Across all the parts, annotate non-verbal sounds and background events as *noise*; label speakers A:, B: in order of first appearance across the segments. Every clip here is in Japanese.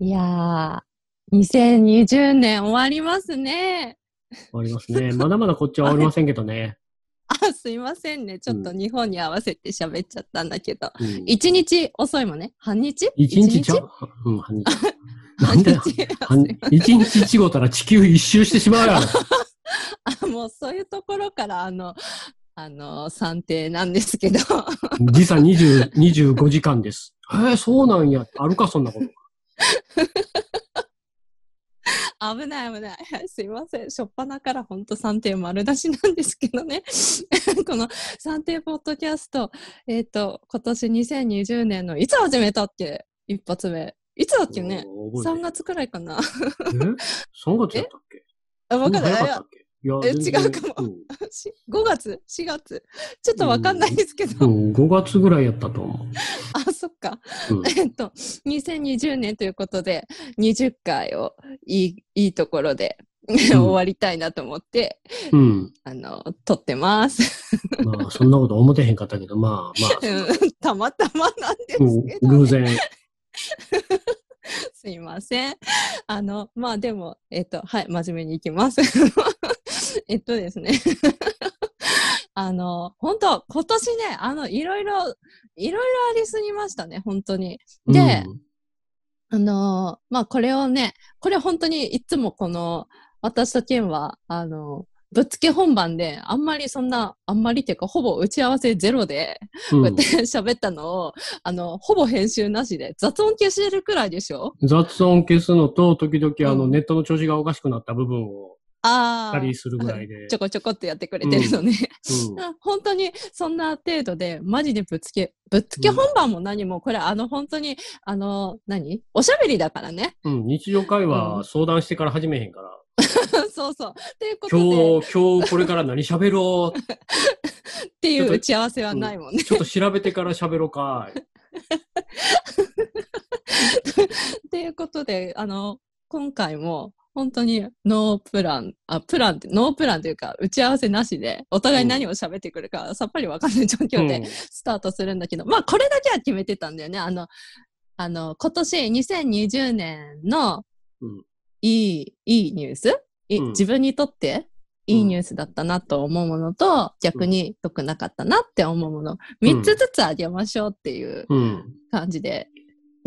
A: いやー、2020年終わりますね。
B: 終わりますね。まだまだこっちは終わりませんけどね。*laughs*
A: あ、すいませんね。ちょっと日本に合わせて喋っちゃったんだけど。
B: うん
A: 一日遅いもんね。半日？
B: 一日ちゃう？うん、半日。*laughs* な
A: 半
B: んだよ。
A: 日
B: 半一日違うたら地球一周してしまうやろ。*laughs*
A: あ、もうそういうところから、あの、あの、算定なんですけど。
B: 時差20 25時間です。えー、そうなんや。あるか、そんなこと。
A: 危ない危ない。*laughs* すいません。しょっぱなからほんと算定丸出しなんですけどね。*laughs* この算定ポッドキャスト、えっ、と、今年2020年のいつ始めたっけ？一発目。いつだっけね？
B: おー覚え
A: ?3 月くらいかな。*laughs*
B: え ?3 月やったっけ？
A: あ、わかんない。違うかも
B: うん *laughs*
A: し5月 ?4 月？ちょっとわかんないですけど。
B: うん、5月ぐらいやったと思う。
A: あ、そっか。
B: うん
A: えっと、2020年ということで、20回をいい、いいところで終わりたいなと思って、
B: うん。
A: あの、撮ってます。
B: まあ、そんなこと思ってへんかったけど、まあまあ、
A: う *laughs* んたまたまなんです
B: うん
A: けど、ね
B: 偶然。*laughs*
A: すいません。あの、まあでも、えっと、はい、真面目にいきます。*laughs* えっとですね。*laughs* あの、本当今年ね、あの、いろいろ、いろいろありすぎましたね、本当に。で
B: うん
A: あの、まあこれをね、これ本当にいつもこの、私とケンは、あの、ぶっつけ本番で、あんまりそんな、あんまりっていうか、ほぼ打ち合わせゼロで、
B: うん
A: こうやって *laughs* 喋ったのを、あの、ほぼ編集なしで、雑音消してるくらいでしょ？
B: 雑音消すのと、時々あの、
A: うん
B: ネットの調子がおかしくなった部分を。たりするぐらいで。*laughs*
A: ちょこちょこってやってくれてるのね。
B: うん
A: あ *laughs* 本当にそんな程度で、マジでぶっつけ、ぶっつけ本番も何も、これあの本当に、あの、何？おしゃべりだからね。
B: うん、日常会
A: うん
B: 話相談してから始めへんから、*laughs*
A: そうそう。っていうことで、
B: 今日、今日これから何喋ろう、
A: っていう打ち合わせはないもんね。
B: ちょっと調べてから喋ろうか。
A: っていうことで、あの、今回も、本当にノープラン、あ、プランって、ノープランというか、打ち合わせなしで、お互い何を喋ってくるか、さっぱりわかんない状況で、
B: うん。
A: スタートするんだけど、まあこれだけは決めてたんだよね。あの、あの、今年2020年の
B: うん。
A: いい、いいニュース、い
B: うん。
A: 自分にとっていいニュースだったなと思うものと、逆に良くなかったなって思うもの、3つずつあげましょうっていう
B: うん。
A: 感じで、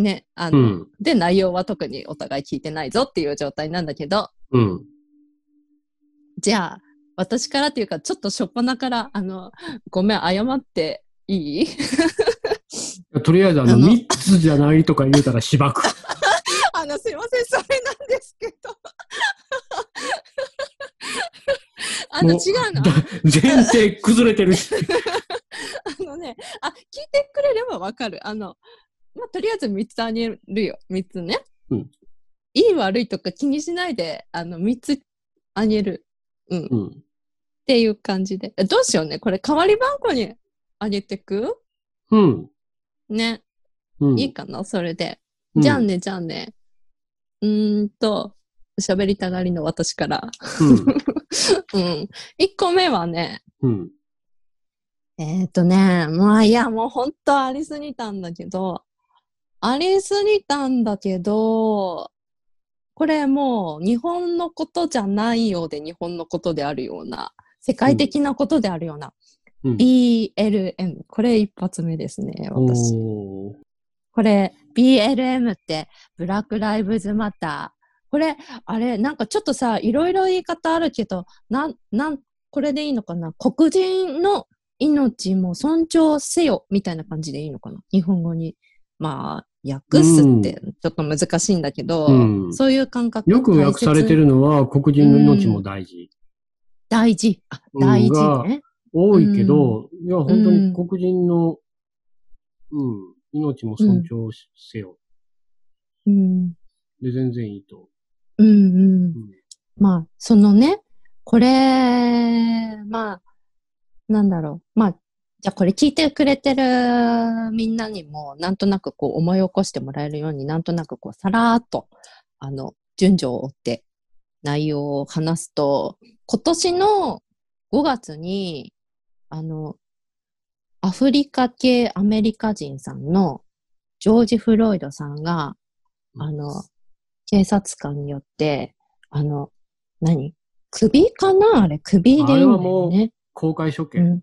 A: ね、あの、
B: うん。
A: で、内容は特にお互い聞いてないぞっていう状態なんだけど、
B: うん。
A: じゃあ、私からっていうか、ちょっとしょっぱなから、あの、ごめん、謝っていい？
B: とりあえずあの、
A: あの
B: 3つじゃないとか言うたらしばく。*laughs*
A: あの、すいません、それなんですけど。*laughs* あの、違うの？
B: だ前提崩れてるし。*laughs*
A: あのね、あ、聞いてくれればわかる。あの、まあ、とりあえず3つあげるよ。3つね。
B: うん
A: いい悪いとか気にしないで、あの、3つあげる。うん。っ
B: うん。
A: ていう感じで。えどうしようね。これ、代わり番号にあげてく？
B: うん。
A: ね。
B: うん。
A: いいかな？それで。
B: うん
A: じゃあね、じゃあね。うーんと、喋りたがりの私から。
B: うん。*laughs*
A: うん。1個目はね、
B: うん。
A: えっ、とね、まあいや、もう本当ありすぎたんだけど、ありすぎたんだけど、これもう日本のことじゃないようで日本のことであるような、世界的なことであるような、
B: うん
A: BLM。これ一発目ですね、私。これ、BLM って、ブラックライブズマター。これ、あれ、なんかちょっとさ、いろいろ言い方あるけど、なん、なん、これでいいのかな？黒人の命も尊重せよ、みたいな感じでいいのかな？日本語に。まあ、訳すってちょっと難しいんだけど、
B: うん
A: そういう感覚
B: よく訳されてるのは、黒人の命も大事。
A: 大事。あ、
B: うん
A: 大事
B: が
A: ね。
B: 多いけど、いや、本当に黒人の、うん、命も尊重せよ。
A: うん。
B: で、全然いいと。
A: うんうん。
B: うん
A: まあ、そのね、これ、まあ、なんだろう。まあ、じゃあこれ聞いてくれてるみんなにも、なんとなくこう思い起こしてもらえるように、なんとなくこうさらーっと、あの、順序を追って内容を話すと、今年の5月に、あの、アフリカ系アメリカ人さんのジョージ・フロイドさんが、あの、警察官によって、あの、何？首かな？あれ、首でいいんだよ
B: もう
A: ね。
B: 公開処刑。
A: うん。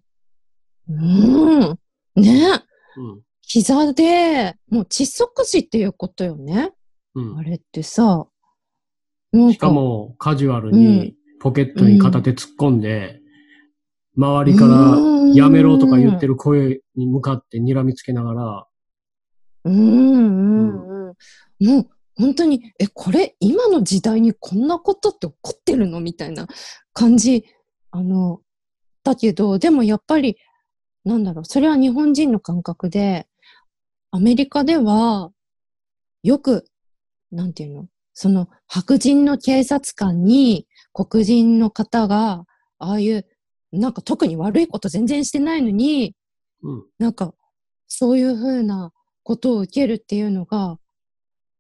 A: うん。ね
B: うん。
A: 膝で、もう窒息死っていうことよね。
B: うん
A: あれってさ、なん
B: しかも、カジュアルにポケットに片手突っ込んで、周りからやめろとか言ってる声に向かって睨みつけながら、
A: うんうんうん。もう本当に、え、これ今の時代にこんなことって起こってるのみたいな感じ。あの、だけど、でもやっぱり、なんだろう、それは日本人の感覚で、アメリカでは、よく、なんていうの？その白人の警察官に黒人の方が、ああいう、なんか特に悪いこと全然してないのに、
B: うん。
A: なんか、そういうふうなことを受けるっていうのが、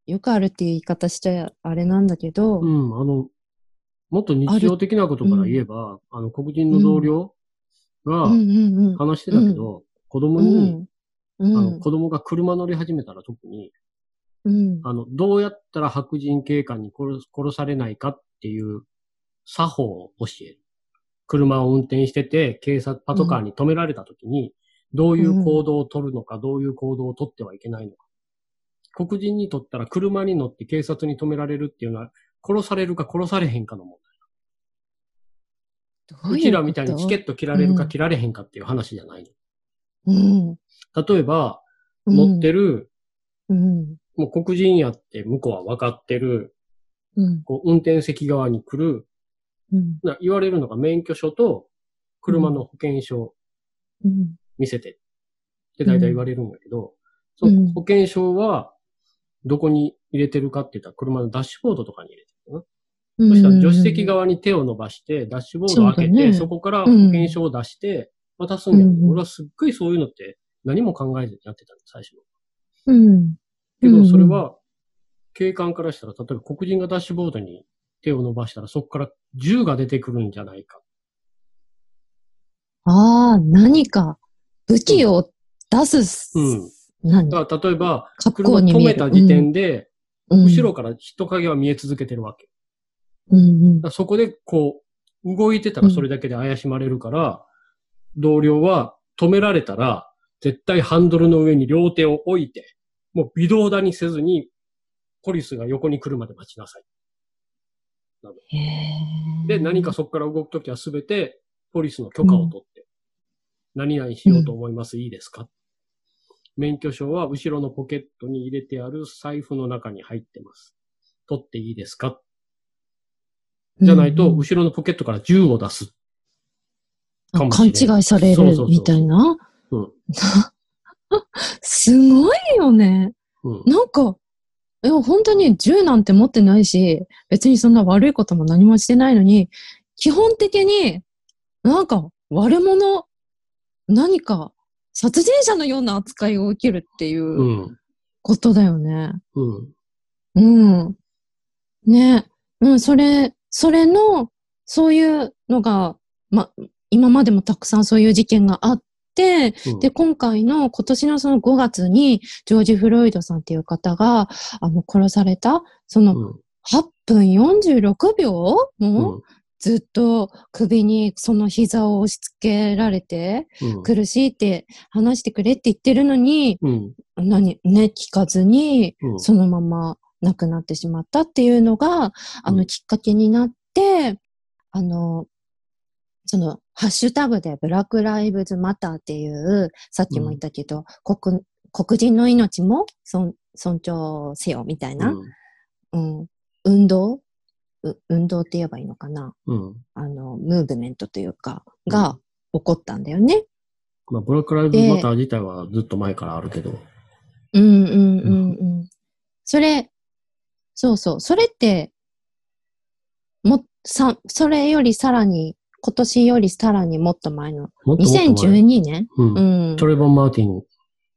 A: よくあるっていう言い方しちゃあれなんだけど、
B: うん、あの、もっと日常的なことから言えば、あの、黒人の同僚が。話してたけど、子供
A: う
B: に、あの、
A: ん。
B: 子供が車乗り始めたら特に、
A: うん。
B: あの、どうやったら白人警官に殺す殺されないかっていう作法を教える。車を運転してて、警察、パトカーに止められた時に、どういう行動を取るのか、どういう行動を取ってはいけないのか。黒人にとったら車に乗って警察に止められるっていうのは、殺されるか殺されへんかの問題。うちらみたいにチケット切られるか
A: うん
B: 切られへんかっていう話じゃない
A: うん。
B: の。例えば、
A: うん
B: 乗ってる、
A: うん。
B: もう黒人やって向こうは分かってる、
A: うん。
B: こう運転席側に来る、
A: うん。
B: な言われるのが免許証と車の保険証
A: うん。
B: 見せてって大体言われるんだけど、その保険証はどこに入れてるかって言ったら車のダッシュボードとかに入れてる。そしたら助手席側に手を伸ばして、ダッシュボードを開けて、
A: そ
B: こから保険証を出して渡すんだけど、
A: うん
B: 俺はすっごいそういうのって何も考えずにやってたの、最初。
A: うん。
B: けど、それは、警官からしたら、例えば黒人がダッシュボードに手を伸ばしたら、そこから銃が出てくるんじゃないか。
A: ああ、何か武器を出す、
B: うん。
A: 何？
B: だから、例えば、
A: 格
B: 車止
A: 好に見える。
B: めた時点で、
A: うん、
B: 後ろから人影は見え続けてるわけ。
A: うんうん
B: そこで、こう、動いてたらそれだけで怪しまれるから、同僚は止められたら、絶対ハンドルの上に両手を置いて、もう微動だにせずに、ポリスが横に来るまで待ちなさい。で、何かそこから動くときはすべて、ポリスの許可を取って、何々しようと思います、いいですか？免許証は後ろのポケットに入れてある財布の中に入ってます。取っていいですか？じゃないと、後ろのポケットから銃を出す。かもしれん
A: 勘違いされるみたいな？
B: うん。*laughs*
A: すごいよね。
B: うん。
A: なんか、いや、本当に銃なんて持ってないし、別にそんな悪いことも何もしてないのに、基本的になんか悪者、何か殺人者のような扱いを受けるっていううんことだよね。
B: うん。
A: うん。ね。うん、それ、それの、そういうのが、ま、今までもたくさんそういう事件があって、
B: うん。
A: で、今回の今年のその5月に、ジョージ・フロイドさんっていう方が、あの、殺された、その
B: うん。
A: 8分46秒も、
B: うん。
A: ずっと首にその膝を押し付けられて、
B: うん。
A: 苦しいって話してくれって言ってるのに、
B: うん。
A: 何、ね、聞かずに、
B: うん。
A: そのまま亡くなってしまったっていうのが、あの、
B: うん
A: きっかけになって、あの、その、ハッシュタグでブラックライブズマターっていう、さっきも言ったけど、黒黒人の命も尊尊重せよみたいな、うん、運動？う運動って言えばいいのかな？
B: うん。
A: あの、ムーブメントというか、が起こったんだよね。
B: まあ、ブラックライブマター自体はずっと前からあるけど。
A: うんうんうんうん。それ、そうそう。それって、も、さ、それよりさらに、今年よりさらにもっと前の、
B: もっともっと前。
A: 2012年？
B: うん
A: うん。
B: トレボン・マーティン。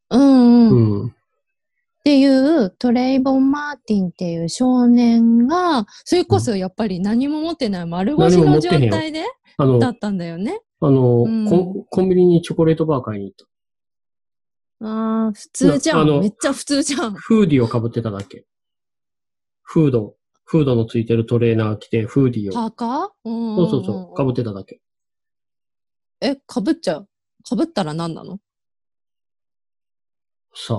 A: うんうん。っ
B: うん。
A: ていう、トレイボン・マーティンっていう少年が、それこそやっぱり何も持ってない丸腰の状態で
B: あの、
A: だったんだよね。
B: あの、
A: うん
B: コンコンビニにチョコレートバー買いに行った。
A: ああ、普通じゃん。めっちゃ普通じゃん。
B: フーディーを被ってただけ。フード。フードのついてるトレーナー着て、フーディーを。
A: パーカーうん
B: そうそうそう、かぶってただけ。
A: え、かぶっちゃう？かぶったら何なの？
B: さあ、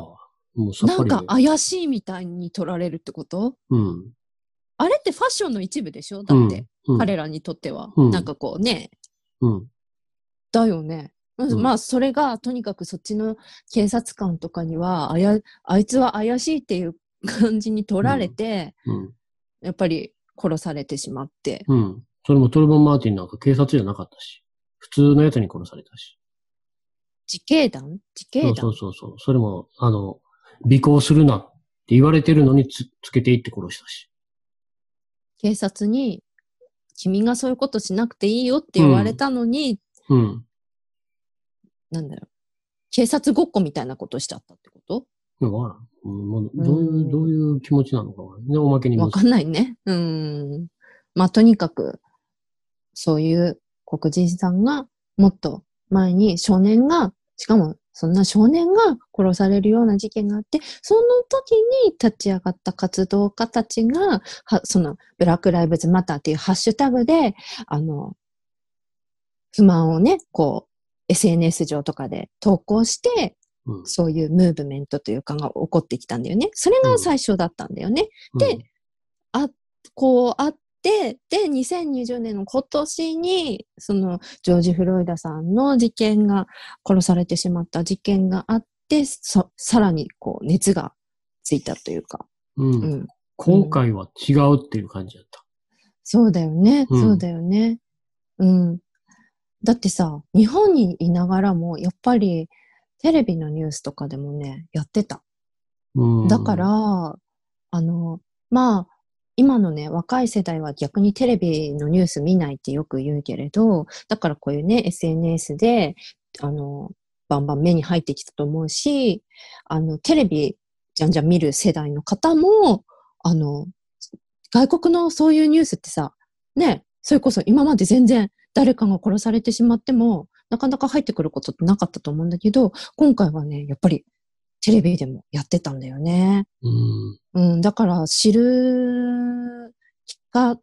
B: もうさっ
A: なん。か怪しいみたいに取られるってこと？
B: うん。
A: あれってファッションの一部でしょ？だって、
B: うん、
A: 彼らにとっては。
B: うん
A: なんかこうね、
B: うん。
A: だよね。
B: ん
A: まあ、それが、とにかくそっちの警察官とかには、あや、あいつは怪しいっていう感じに取られて、
B: うん。
A: やっぱり殺されてしまって。
B: うん。それもトルボン・マーティンなんか警察じゃなかったし、普通のやつに殺されたし。
A: 自警団？自警団？
B: そうそうそうそれも、あの、尾行するなって言われてるのにつつけていって殺したし。
A: 警察に、君がそういうことしなくていいよって言われたのに、
B: うん。
A: なんだろう。警察ごっこみたいなことしちゃったってこと？
B: わからん。うんどういう、
A: うん
B: どういう気持ちなのかね。おまけに
A: わかんないね。うん。まあ、とにかく、そういう黒人さんが、もっと前に少年が、しかもそんな少年が殺されるような事件があって、その時に立ち上がった活動家たちが、はその、ブラックライブズマターっていうハッシュタグで、あの、不満をね、こう、SNS 上とかで投稿して、
B: うん
A: そういうムーブメントというかが起こってきたんだよね。それが最初だったんだよね。であ、こうあって、で、2020年の今年に、その、ジョージ・フロイダさんの事件が、殺されてしまった事件があって、そさらに、こう、熱がついたというか、
B: うん。うん
A: うん。
B: 今回は違うっていう感じだった。
A: そうだよね、
B: うん
A: そうだよね。うん。だってさ、日本にいながらも、やっぱり、テレビのニュースとかでもね、やってた。
B: うん。
A: だから、あの、まあ、今のね、若い世代は逆にテレビのニュース見ないってよく言うけれど、だからこういうね、SNS で、あの、バンバン目に入ってきたと思うし、あの、テレビじゃんじゃん見る世代の方も、あの、外国のそういうニュースってさ、ね、それこそ今まで全然誰かが殺されてしまっても、なかなか入ってくることってなかったと思うんだけど、今回はね、やっぱりテレビでもやってたんだよね。
B: うん。
A: うん、だから知る機会、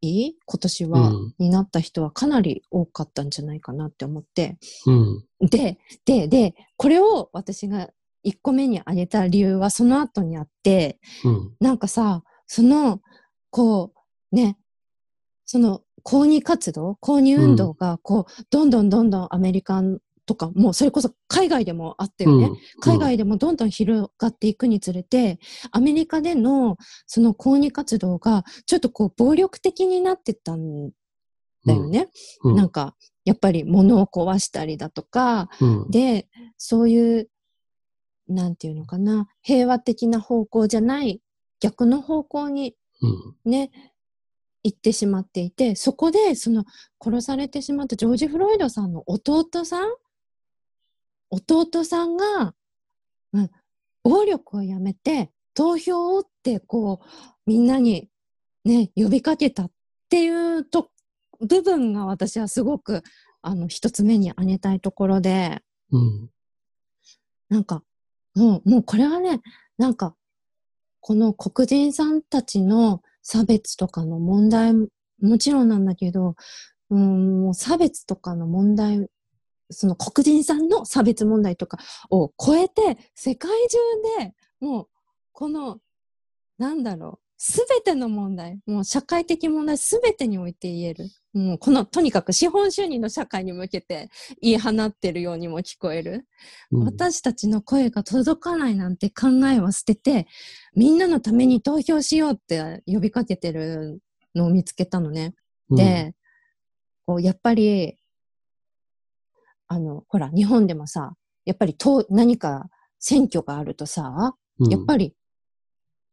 A: 今年は、
B: うん
A: になった人はかなり多かったんじゃないかなって思って。
B: うん。
A: で、で、で、これを私が1個目に挙げた理由はその後にあって、
B: うん。
A: なんかさ、その、こう、ね、その、抗議活動、抗議運動が、こう、どんどんどんどんアメリカンとか、もうそれこそ海外でもあったよね。海外でもどんどん広がっていくにつれて、アメリカでのその抗議活動がちょっとこう暴力的になってったんだよね。
B: うん。
A: なんか、やっぱり物を壊したりだとか、
B: うん。
A: で、そういう、なんていうのかな、平和的な方向じゃない、逆の方向に
B: うん。
A: ね、行ってしまっていて、そこで、その、殺されてしまったジョージ・フロイドさんの弟さん？弟さんが、うん、暴力をやめて、投票をって、こう、みんなにね、呼びかけたっていうと、部分が私はすごく、あの、一つ目に挙げたいところで、
B: うん。
A: なんか、もう、もうこれはね、なんか、この黒人さんたちの差別とかの問題もちろんなんだけど、うん、もう差別とかの問題、その黒人さんの差別問題とかを超えて、世界中でもう、この、なんだろう、すべての問題、もう社会的問題すべてにおいて言える。もうこの、とにかく資本主義の社会に向けて言い放ってるようにも聞こえる。
B: うん。
A: 私たちの声が届かないなんて考えは捨てて、みんなのために投票しようって呼びかけてるのを見つけたのね。
B: うん、
A: で、こうやっぱり、あの、ほら、日本でもさ、やっぱりと何か選挙があるとさ、
B: うん、
A: やっぱり、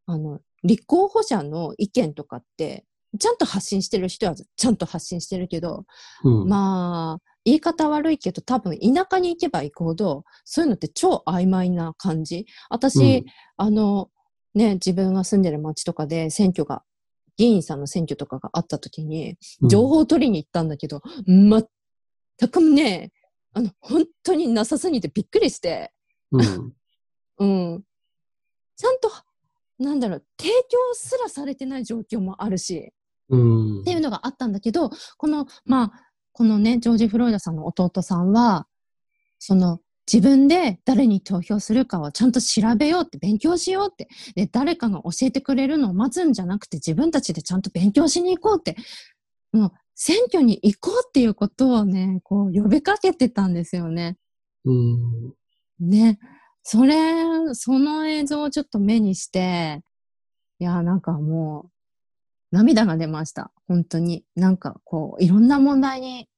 A: あの、立候補者の意見とかって、ちゃんと発信してる人はちゃんと発信してるけど、
B: うん、
A: まあ、言い方悪いけど、多分田舎に行けば行くほど、そういうのって超曖昧な感じ。私、
B: うん。
A: あの、ね、自分が住んでる町とかで選挙が、議員さんの選挙とかがあった時に、情報を取りに行ったんだけど、全くね、あの、本当になさすぎてびっくりして、
B: うん、*laughs*
A: うん。ちゃんと、なんだろう、提供すらされてない状況もあるし、
B: うん
A: っていうのがあったんだけど、この、まあ、このね、ジョージ・フロイダさんの弟さんは、その、自分で誰に投票するかをちゃんと調べようって、勉強しようって。で、誰かが教えてくれるのを待つんじゃなくて、自分たちでちゃんと勉強しに行こうって。もう、選挙に行こうっていうことをね、こう、呼びかけてたんですよね。
B: うん。
A: ね。それ、その映像をちょっと目にして、いや、なんかもう、涙が出ました。本当に。なんかこう、いろんな問題に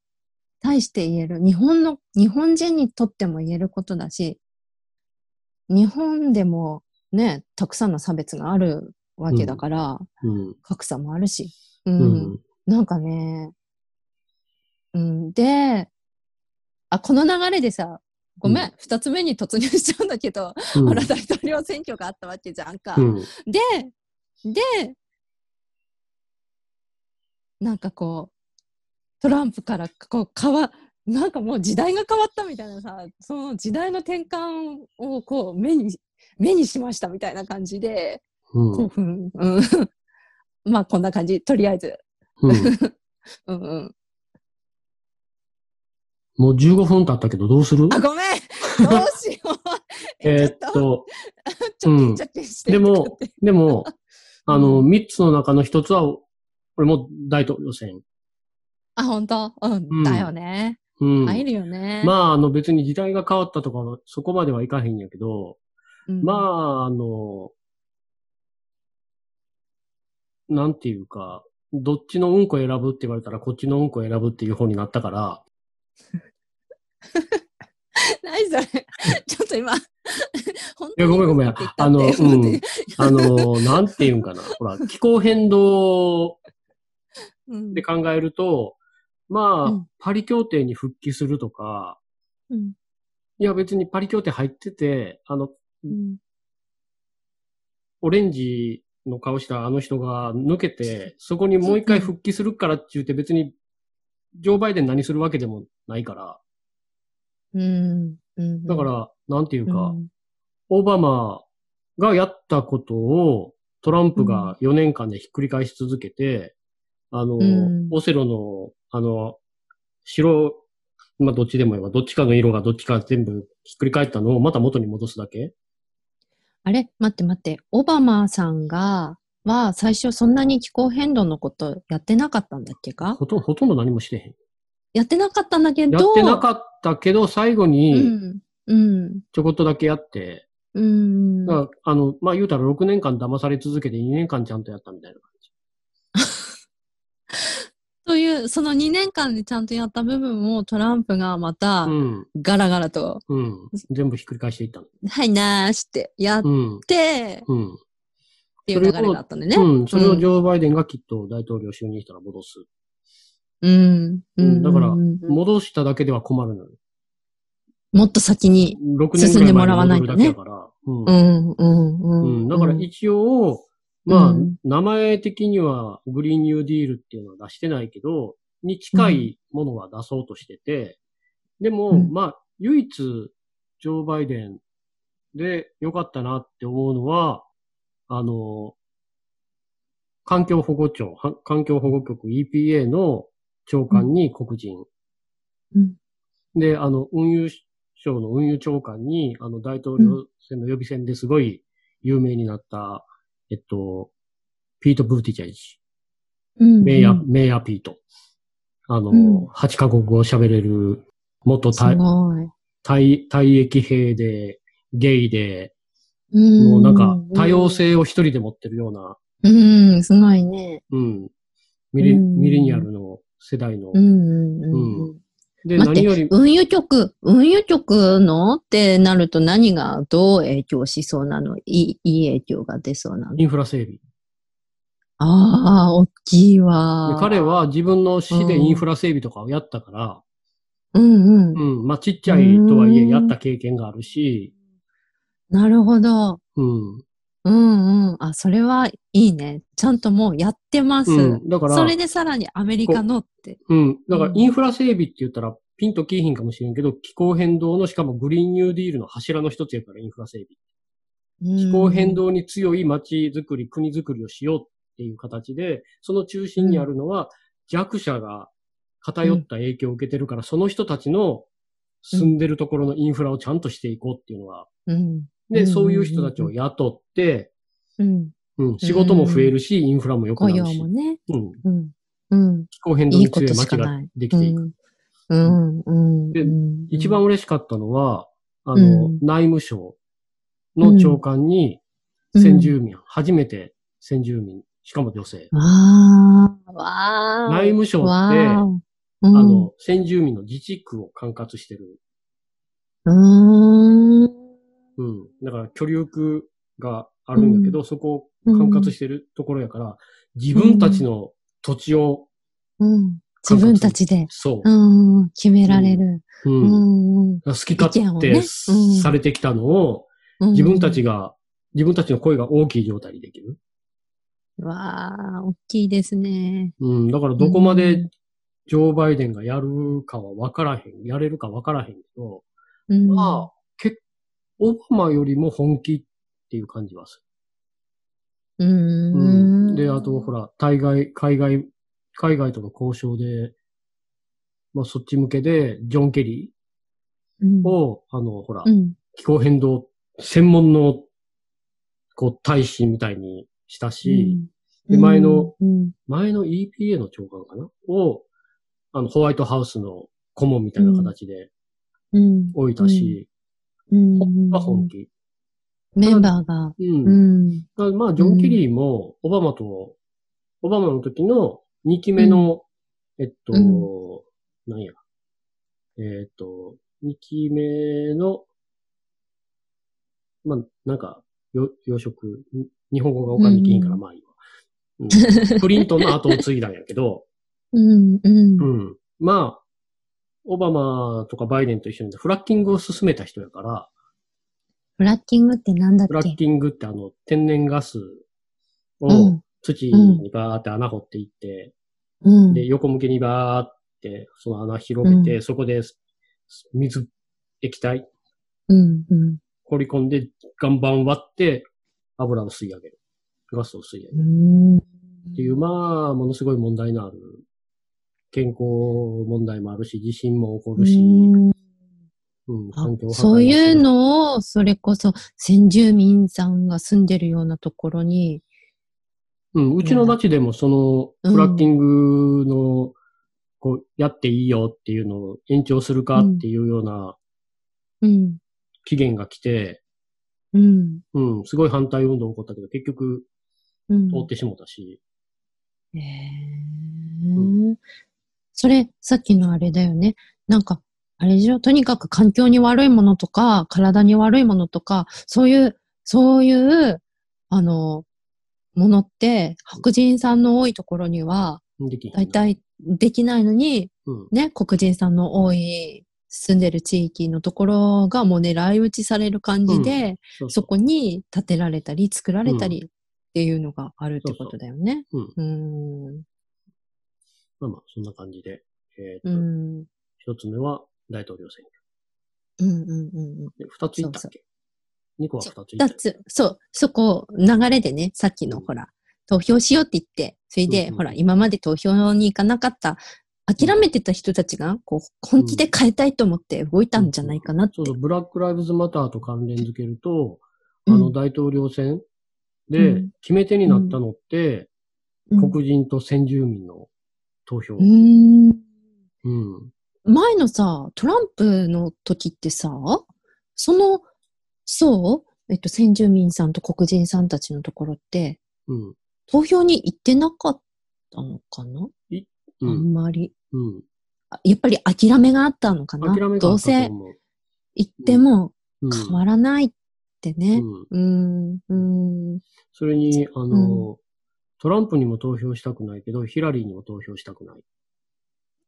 A: 対して言える。日本の、日本人にとっても言えることだし、日本でもね、たくさんの差別があるわけだから、
B: うん。
A: 格差もあるし。う。
B: うんん。
A: なんかね、うん、で、あ、この流れでさ、ごめん、二、つ目に突入しちゃうんだけど、
B: うん
A: ほら、大統領選挙があったわけじゃんか。
B: うん。
A: で、で、なんかこう、トランプからこう変わ、なんかもう時代が変わったみたいなさ、その時代の転換をこう目に、目にしましたみたいな感じで、
B: うん。
A: 興奮、うん。*laughs* まあこんな感じ、とりあえず。
B: うん。*laughs*
A: うんうん。
B: もう15分経ったけどどうする？
A: あ、ごめん *laughs* どうしよう
B: えーっ
A: と、
B: と、
A: ちょっと。
B: でも、でも、あの、
A: う
B: 3つの中の1つは、俺も大統領選。
A: あ、本当？うん、
B: うん
A: だよね。
B: うん。
A: 入るよね。
B: まあ、あの別に時代が変わったとかは、そこまではいかへんやけど、
A: うん
B: まあ、あの、なんていうか、どっちのうんこ選ぶって言われたら、こっちのうんこ選ぶっていう方になったから、*laughs*
A: 何それ？*laughs* ちょっと今、本
B: いや、ごめんごめん。あの、うん。あの、なんていうんかな。ほら、気候変動
A: うん
B: で考えると、まあ、
A: うん。
B: パリ協定に復帰するとか、
A: うん。
B: いや別にパリ協定入ってて、あの、
A: うん。
B: オレンジの顔したあの人が抜けて、そこにもう一回復帰するからって言って別に、ジョー・バイデン何するわけでもないから、
A: うん。うん。
B: だから、なんていうか、
A: うん。
B: オバマがやったことをトランプが4年間でひっくり返し続けて、あの、
A: うん
B: オセロの、あの、白、まあ、どっちでもいいわ。どっちかの色がどっちか全部ひっくり返ったのをまた元に戻すだけ
A: あれ？待って待って。オバマさんが、は最初そんなに気候変動のことやってなかったんだっけか？
B: ほとほとんど何もしてへん。
A: やってなかったんだけど。
B: やってなかったけど、最後
A: う
B: に
A: ん。うん。
B: ちょこっとだけやって、
A: うん。
B: あの、まあ、言うたら6年間騙され続けて2年間ちゃんとやったみたいな感
A: その2年間でちゃんとやった部分をトランプがまた
B: うん。
A: ガラガラと、
B: うん。全部ひっくり返していったの。
A: はいなーしてやっ
B: うん。
A: て、
B: うん。
A: っていう流れがあったんでね。
B: うん。それをジョー・バイデンがきっと大統領就任したら戻す。
A: うん。
B: うんだから
A: うん
B: 戻しただけでは困るのよ。
A: もっと先に。
B: 6年ぐらい前に戻るだけだから。うん
A: う。ん、うん、う。
B: うんん。だから一応、まあ、
A: うん。
B: 名前的にはグリーンニューディールっていうのは出してないけど、に近いものは出そうとしてて、でも、
A: うん。
B: まあ、唯一、ジョー・バイデンで良かったなって思うのは、あの、環境保護庁、は環境保護局 EPA の長官に黒人。
A: うん。
B: で、あの、運輸省の運輸長官に、あの、大統領選の予備選ですごい有名になった、えっと、ピート・ブーティチェイジ。
A: うん。
B: メイヤメイヤーピート。あの、
A: うん
B: 8カ国語を喋れる、元
A: す
B: 大
A: ごい。
B: 大退役兵で、ゲイで、
A: うん
B: もうなんか多様。性を一人で持ってるような、
A: うん、すごいね。
B: うん、ミレ
A: うん
B: ミレニアルの世代の。
A: うんうん。
B: で、何より、
A: 運輸局、運輸局のってなると何がどう影響しそうなの？いい、いい影響が出そうなの？
B: インフラ整備。
A: ああ、大きいわ
B: で。彼、は自分の市でインフラ整備とかをやったから、
A: うんうん。
B: うん、まあちっちゃいとはいえやった経験があるし、
A: なるほど。
B: うん。
A: うんうん。あ、それはいいね。ちゃんともうやってます。
B: うん。だから、
A: それでさらにアメリカのって。
B: うん。だから
A: うん
B: インフラ整備って言ったらピンとキーヒンかもしれんけど、気候変動のしかもグリーンニューディールの柱の一つやから、インフラ整備。気候変動に強い街づくり、国づくりをしようっていう形で、その中心にあるのは、弱者が偏った影響を受けてるから、その人たちの住んでるところのインフラをちゃんとしていこうっていうのは、
A: うん。
B: で、そういう人たちを雇って、
A: うん。
B: うん、仕事も増えるし、インフラも良く
A: 雇
B: なるし、
A: 用もね。
B: うん、
A: うん。うん。
B: 気候変動に強い街が。できていく。
A: うん。うん。
B: で
A: うん
B: 一番嬉しかったのは、あの、
A: うん
B: 内務省の長官に、先住民、初めて先住民、しかも女性。
A: わー、わー。
B: 内務省って、あ
A: うん、
B: の、先住民の自治区を管轄してる。
A: うん。
B: だから、居留区があるんだけど、そこを管轄してるところやから、自分たちの土地を、
A: うん。自分たちで、
B: そう
A: う、ん、決められる。
B: う。
A: うんん。
B: 好き勝手
A: ねうん
B: されてきたのを、
A: うん
B: 自分たちが、自分たちの声が大きい状態にできる。
A: わー、大きいですね。
B: うん。だから、どこま
A: う
B: で
A: ん
B: ジョー・バイデンがやるかは分からへん。やれるか分からへんけど、
A: うん。
B: まあ、結オバマよりも本気っていう感じはす
A: う
B: る。
A: ん。
B: で、あと、ほら、対外、海外、海外との交渉で、まあ、そっち向けで、ジョン・ケリ
A: うん
B: ーを、あの、ほら、
A: うん。
B: 気候変動専門の、こう、大使みたいにしたし、で前の、
A: うん、
B: 前の EPA の長官かな？を、あの、ホワイトハウスの顧問みたいな形で
A: うん。
B: 置いたし、
A: うん、
B: ほんま本気。
A: メンバーが、
B: うん。
A: うん。
B: まあ、ジョン・ケリーも、オバマと、オバマの時の2期目の、えっと、
A: う
B: なんや、えっと、2期目の、まあ、なんか、よ、養殖、に日本語が他にきんから
A: うん
B: まあいいわ。うん、クリントンの後を継いだんやけど、*laughs*
A: うん、うん
B: う。ん。まあ、オバマとかバイデンと一緒にフラッキングを進めた人やから、
A: フラッキングってなんだっ
B: フラッ
A: け
B: キングってあの、天然ガスを、
A: うん。
B: 土にバーって穴掘っていって、
A: うん。
B: で、横向けにバーって、その穴広げて、
A: うん
B: そこで、水、液体、
A: うん、うん。
B: 掘り込んで、岩盤割って、油を吸い上げる。ガスを吸い上げ
A: う
B: る。
A: ん。
B: っていう、まあ、ものすごい問題のある、健康問題もあるし、地震も起こるし、
A: うん。
B: 環境
A: そういうのを、それこそ先住民さんが住んでるようなところに、
B: うん、うちの町でもその、
A: うん。
B: フラッキングの、こう、やっていいよっていうのを延長するかっていうような
A: うん、
B: 期限が来て、
A: うん、
B: うん、すごい反対運動起こったけど、結局
A: うん。
B: 通ってしもたし、
A: へーそれ、さっきのあれだよね。なんか、あれでしょ？とにかく環境に悪いものとか、体に悪いものとか、そういう、そういう、あの、ものって、白人さんの多いところには、大体できないのに、
B: うん。
A: ね、黒人さんの多い住んでる地域のところがもう狙い撃ちされる感じで、
B: そう
A: そこに建てられたり作られたりっていうのがあるってことだよね。
B: そう
A: うーん。
B: まあまあ、そんな感じで。えー
A: う
B: と、
A: ん。
B: 一つ目は大統領選
A: うんうんうんうん。
B: 二ついったっけ？二個は二ついった
A: 二。つ、そう、そこ、流れでね、さっきのほら、投票しようって言って、それで、
B: うんうん
A: ほら、今まで投票に行かなかった、諦めてた人たちが、こう、本気で変えたいと思って動いたんじゃないかなって。
B: そう。そう、ブラック・ライブズ・マターと関連づけると、
A: うん。
B: あの大統領選
A: う
B: で
A: ん。
B: 決め手になったのって、
A: うん。
B: 黒人と先住民の投票。
A: うーん。
B: うん。
A: 前のさ、トランプの時ってさ、その、そう？えっと、先住民さんと黒人さんたちのところって、
B: うん。
A: 投票に行ってなかったのかな、
B: う
A: あ
B: ん。
A: んまり。
B: うん。
A: あやっぱり諦めがあったのかな？どうせ。行っても
B: うん
A: 変わらないってね。
B: うん。
A: うーん、うーん。
B: それに、あの、トランプにも投票したくないけど、ヒラリーにも投票したくない。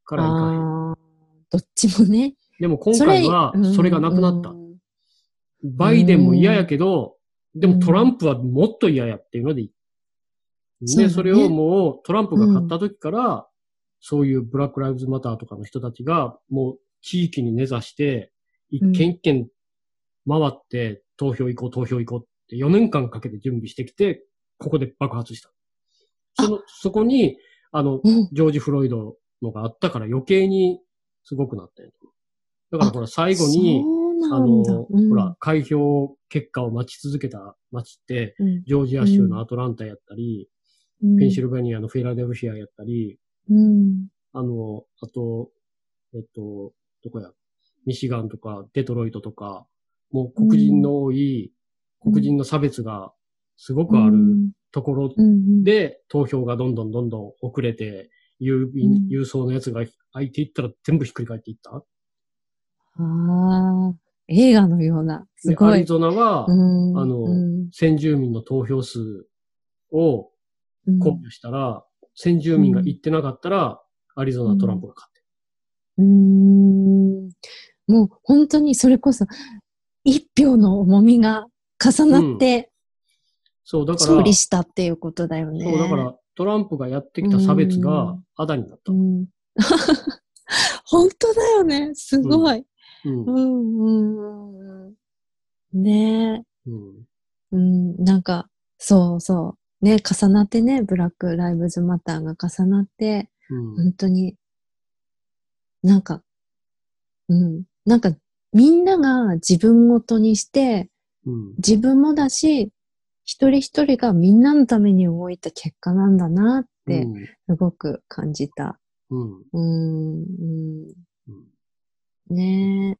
B: からいかへん。
A: どっちもね。
B: でも今回は
A: うん
B: それがなくなった
A: う。ん
B: バイデンも嫌やけど、でもトランプはもっと嫌やっていうので、で、
A: そ
B: れをもうトランプが勝った時から、そういうブラックライブズマターとかの人たちが、もう地域に根ざして、一軒一軒回って投票行こう、投票行こうっって4年間かけて準備してきて、ここで爆発した。その、そこに、あの、
A: うん。
B: ジョージ・フロイドのがあったから余計にすごくなったんやとだからほら、最後に、あ。の、
A: うん
B: ほら、、開票結果を待ち続けた街って、
A: うん。
B: ジョージア州のアトランタやったり、
A: うん、
B: ペンシルベニアのフィラデルフィアやったり、
A: うん。
B: あの、あと、えっと、どこや、ミシガンとかデトロイトとか、もう黒人の多い、
A: うん。
B: 黒人の差別がすごくある
A: うん
B: ところ
A: うん、
B: で、投票がどんどんどんどん遅れて、郵便、
A: うん。
B: 郵送のやつが開いていったら全部ひっくり返っていった。
A: ああ、映画のような。す
B: で、
A: ごい。
B: アリゾナは、
A: うん
B: あの
A: うん。
B: 先住民の投票数を
A: うん。
B: 考慮したら、先住民が行ってなかったら、アリゾナはトランプが勝って。
A: うーん。もう本当にそれこそ、一票の重みが重なって
B: そう、だから、
A: 勝利したっていうことだよね。
B: そう、だから、トランプがやってきた差別
A: う
B: が
A: ん、
B: あだになった
A: う。ん、*laughs* 本当だよね。すごい。
B: うん
A: う。ん、うん、うん。ねえ。
B: うん。
A: うん、なんか、そうそう。ね、重なってね、ブラックライブズマターが重なって、
B: うん。
A: 本当に、なんか、うん、なんか、みんなが自分ごとにして、
B: うん。
A: 自分もだし、一人一人がみんなのために動いた結果なんだなって、すごく感じた。
B: うん。
A: うん、うん、
B: うん。
A: ね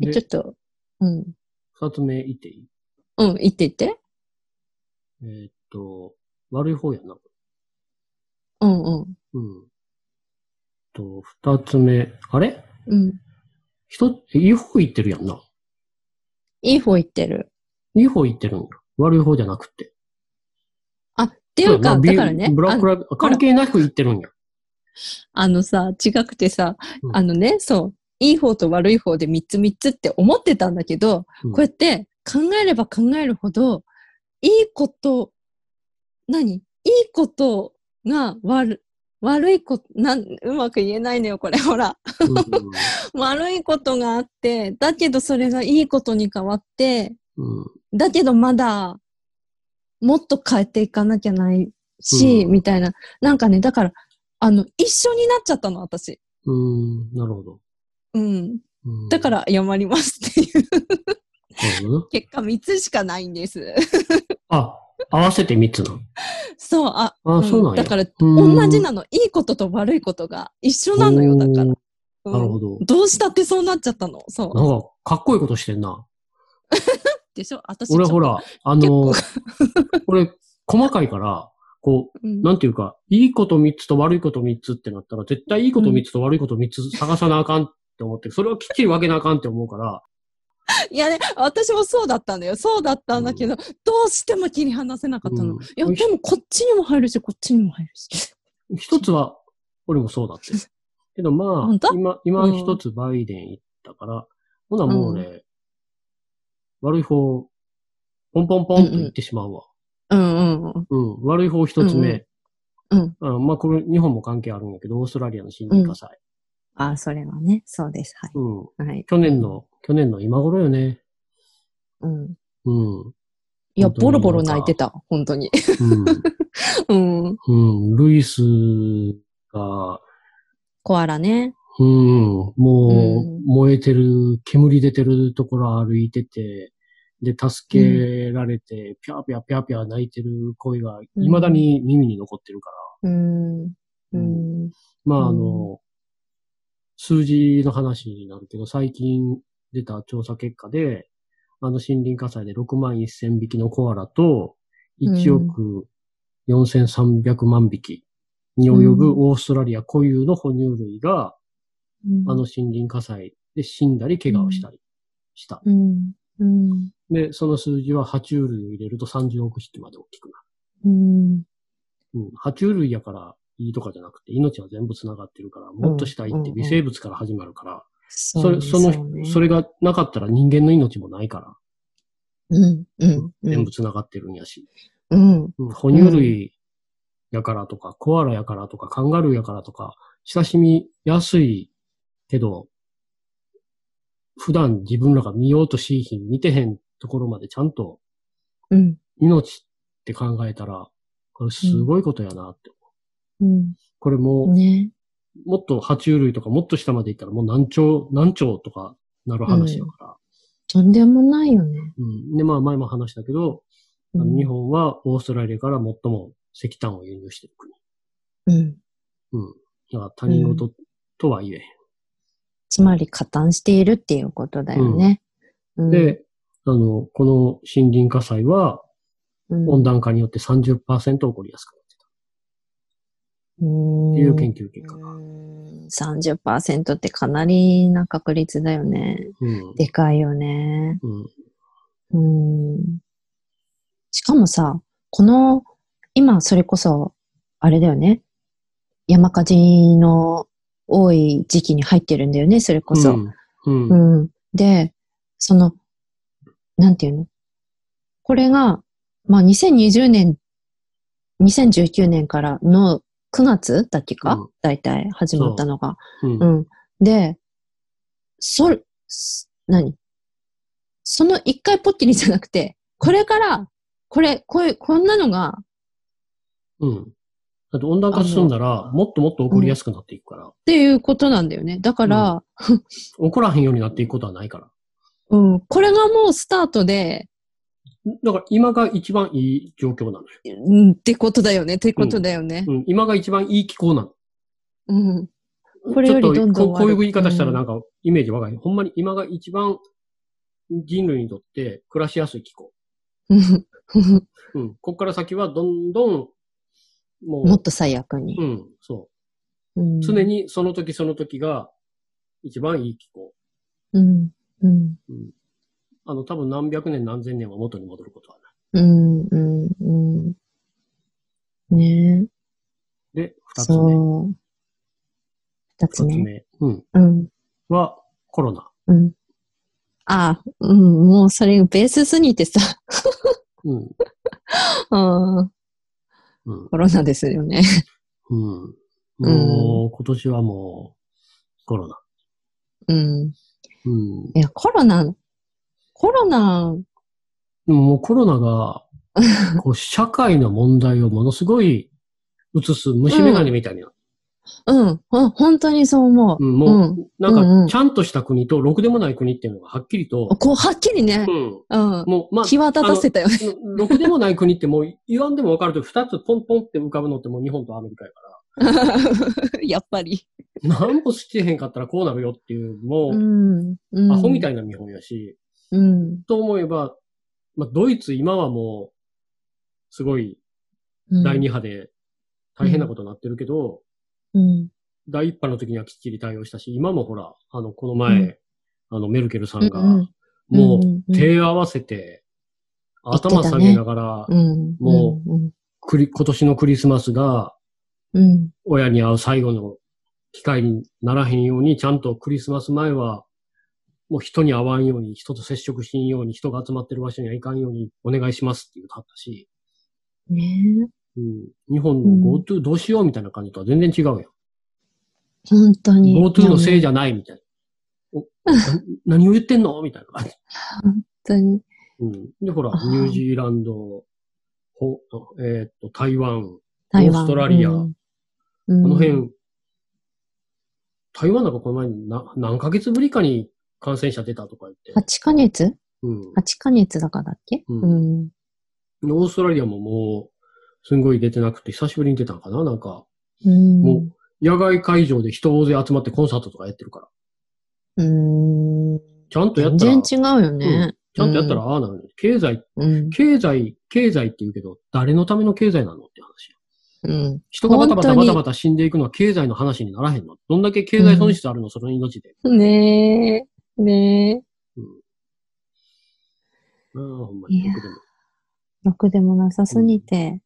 A: え。ちょっと、うん、
B: 二つ目言っていい？
A: うん、言って言って。
B: えーっと、悪い方やな。
A: うん、うん、
B: うん。と、二つ目、あれ？
A: うん。
B: 一つ、いい方言ってるやんな。
A: いい方言ってる。
B: いい方言ってるんや。悪い方じゃなくて。
A: あ、っていうか、だからね、
B: ブラックラ関係なく言ってるんや。
A: あのさ、違くてさ、
B: うん
A: あのね、そう、いい方と悪い方で3つ3つって思ってたんだけど、
B: うん
A: こうやって考えれば考えるほど、いいこと、何？いいことが悪、悪いこと、なん、うまく言えないのよ、これ、ほら。*laughs* 悪いことがあって、だけどそれがいいことに変わって、だけどまだ、もっと変えていかなきゃないし、
B: うん
A: みたいな。なんかね、だから、あの、一緒になっちゃったの、私。
B: うん。なるほど。
A: うん。
B: うん
A: だか、ら謝りますっていう。結果3つしかないんです。
B: あ、合わせて三つなの？
A: そう、あ、
B: あ、そうなんや。
A: だから、
B: うん
A: 同じなの。いいことと悪いことが一緒なのよ、だから。うん
B: なるほど。
A: どうしたってそうなっちゃったの。そう。
B: なんか、かっこいいことしてんな。
A: でしょ？私
B: 俺ほら、あの、俺、*laughs* 細かいから、こう、
A: うん。
B: なんていうか、いいこと3つと悪いこと3つってなったら、絶対いいこと3つと悪いこと3つ探さなあかんって思って、それをきっちり分けなあかんって思うから、*laughs*
A: いやね、私もそうだったんだよ。そうだったんだけど、どうしても切り離せなかったの。
B: うん。
A: いや、でもこっちにも入るし、こっちにも入るし。
B: 一つは、俺もそうだって。*laughs* けどまあ今、今
A: うん
B: 一つバイデン行ったから、ほなもうね、悪い方、ポンポンポンと言ってしまうわ。
A: うんうんうん。
B: うん、悪い方一つ目。
A: うん。
B: あまあこれ日本も関係あるんやけど、オーストラリアの森林火災。
A: あ、それはね、そうです。はい。
B: うん。
A: はい。
B: 去年の、去年の今頃よね。
A: うん。
B: うん。
A: いや、ボロボロ泣いてた、本当に。
B: うん。
A: うん。
B: うん。ルイスが、
A: コアラね。
B: うん。もう、
A: うん
B: 燃えてる、煙出てるところ歩いてて、で、助けられて、ぴゃーぴゃーぴゃーぴゃー泣いてる声が、
A: うん
B: 未だに耳に残ってるから。
A: うん。う
B: うん
A: ん。
B: まあ、あ
A: う
B: の、数字の話になるけど、最近出た調査結果で、あの森林火災で6万1000匹のコアラと、1億4300万匹に及ぶオーストラリア固有の哺乳類が、あの森林火災で死んだり怪我をしたりした。
A: うん。うん。
B: で、その数字は爬虫類を入れると30億匹まで大きくな
A: うん。
B: る。うん。爬虫類やからいいとかじゃなくて、命は全部繋がってるから、もっとしたいって微生物から始まるから、それ、その、それがなかったら人間の命もないから、
A: うん。うん。
B: 全部繋がってるんやし。
A: うん。
B: うん哺乳類やからとか、コアラやからとか、カンガルーやからとか、親しみやすいけど、普段自分らが見ようとしいひん、見てへんところまでちゃんと
A: うん。
B: 命って考えたら、これすごいことやなって。
A: うん。
B: これもう、
A: ね。
B: もっと爬虫類とかもっと下まで行ったらもう何兆、何兆とかなる話だから。
A: とんでもないよね。
B: うん。で、まあ前も話したけど、
A: うん
B: 日本はオーストラリアから最も石炭を輸入してる国。
A: うん。
B: うん。だから他人事とは言えへ
A: つまり加担しているっていうことだよね。うん
B: ん。、で、あの、この森林火災は
A: うん
B: 温暖化によって30%起こりやすくなってた
A: って
B: いう研究結果が。
A: 30%ってかなりな確率だよね。
B: うん。
A: でかいよね。
B: うん。
A: うん。しかもさ、この、今それこそ、あれだよね。山火事の多い時期に入ってるんだよね、それこそ。
B: うん。うん。
A: うん。で、その、なんていうの？これが、まあ、2020年、2019年からの9月だっけか、
B: うん
A: だいたい始まったのが。
B: うん
A: うん。で、そ、す何？その一回ぽっきりじゃなくて、これから、これ、こういう、こんなのが、
B: うん。だって温暖化進んだら、もっともっと起こりやすくなっていくから、
A: っていうことなんだよね。だから、*laughs*
B: 起こらへんようになっていくことはないから。
A: うん、これがもうスタートで、
B: だから今が一番いい状況なのよ。
A: うん、ってことだよね、ってことだよね。
B: うん。今が一番いい気候なの。
A: うん。これよりどんどん
B: ちょっとこうこういう言い方したらなんかイメージわかる？ほんまに今が一番人類にとって暮らしやすい気候。
A: うん
B: うん。こっから先はどんどん、もう、
A: もっと最悪に
B: う。ん、そうう。
A: ん
B: 常。にその時その時が一番いい気候。
A: うん。うん。
B: うん。あの、多分何百年何千年は元に戻ることはない。
A: うん。うん。うん。ねえ。
B: で、二つ目。
A: 二つ目。
B: 二つ目。うん。
A: うん。
B: は、コロナ。
A: うん。ああ、うん、もうそれベースすぎてさ、
B: うん。*laughs*
A: うん、
B: うん。
A: コロナですよね。
B: うん。もう、今年はもう、コロナ。
A: うん。
B: うん。
A: いや、コロナ、コロナ、
B: でももうコロナが、*laughs* こう、社会の問題をものすごい映す虫眼鏡みたいになる。
A: うん、本当にそう思う。
B: うん、もう、
A: うん
B: なんか、ちゃんとした国と、ろくでもない国っていうのがはっきりと、
A: こう、はっきりね
B: う、ん。
A: うん、
B: もう、まあ、
A: 際立たせたよね。
B: ろくでもない国ってもう言わんでもわかると二つポンポンって浮かぶのってもう日本とアメリカやか *laughs*
A: やっぱり。
B: ら、なんもしてへんかったらこうなるよっていう、も
A: う
B: う、
A: ん、うん。
B: アホみ
A: い。
B: たいな見本やし、
A: うん。
B: と思えば、まあ、ドイツ今はもう、すごい
A: うん
B: 第二波で大変なことになってるけど、
A: うん。
B: 第一波の時にはきっちり対応したし、今もほら、あの、この前、
A: うん
B: あの、メルケルさんが、も
A: う
B: 手合わせて、頭下げながら、
A: うん。
B: も
A: うん、
B: クリ今年のクリスマスが、
A: うん。
B: 親に会う最後の機会にならへんように、ちゃんとクリスマス前は、もう人に会わんように、人と接触しんように、人が集まってる場所には行かんようにお願いしますって言うったし、
A: ね
B: うん、日本
A: うん
B: の GoTo どうしようみたいな感じとは全然違うよ。
A: 本当に。
B: GoTo のせいじ
A: ゃ。
B: ゃないみたいな。*laughs* 何を言ってんのみたいな感じ。
A: 本当に。
B: うん。で、ほらニュージーランド、ほえーっと、台湾、
A: 台湾
B: オーストラリア
A: うん
B: この
A: うん
B: 辺、台湾なんかこの前にな何ヶ月ぶりかに感染者出たとか言って。
A: 8ヶ月？
B: うん。
A: ?8 ヶ月だからだっけ？
B: うん
A: うん。
B: でオーストラリアももう、すんごい出てなくて、久しぶりに出たのかな？なんか、
A: うん。
B: もう、野外会場で人大勢集まってコンサートとかやってるから。
A: うん。
B: ちゃんとやったら、
A: 全然違うよね。
B: ちゃんとやったら、ああなのに。経済、
A: うん。
B: 経済、経済って言うけど、誰のための経済なのって話よ。
A: うん。
B: 人がバタバタバタバタ死んでいくのは経済の話にならへんの。どんだけ経済損失あるの、その命で。
A: ねえ。ねえ。
B: うん。ああ、ほんまに。
A: いや
B: 僕でも
A: ろくでもなさすぎて。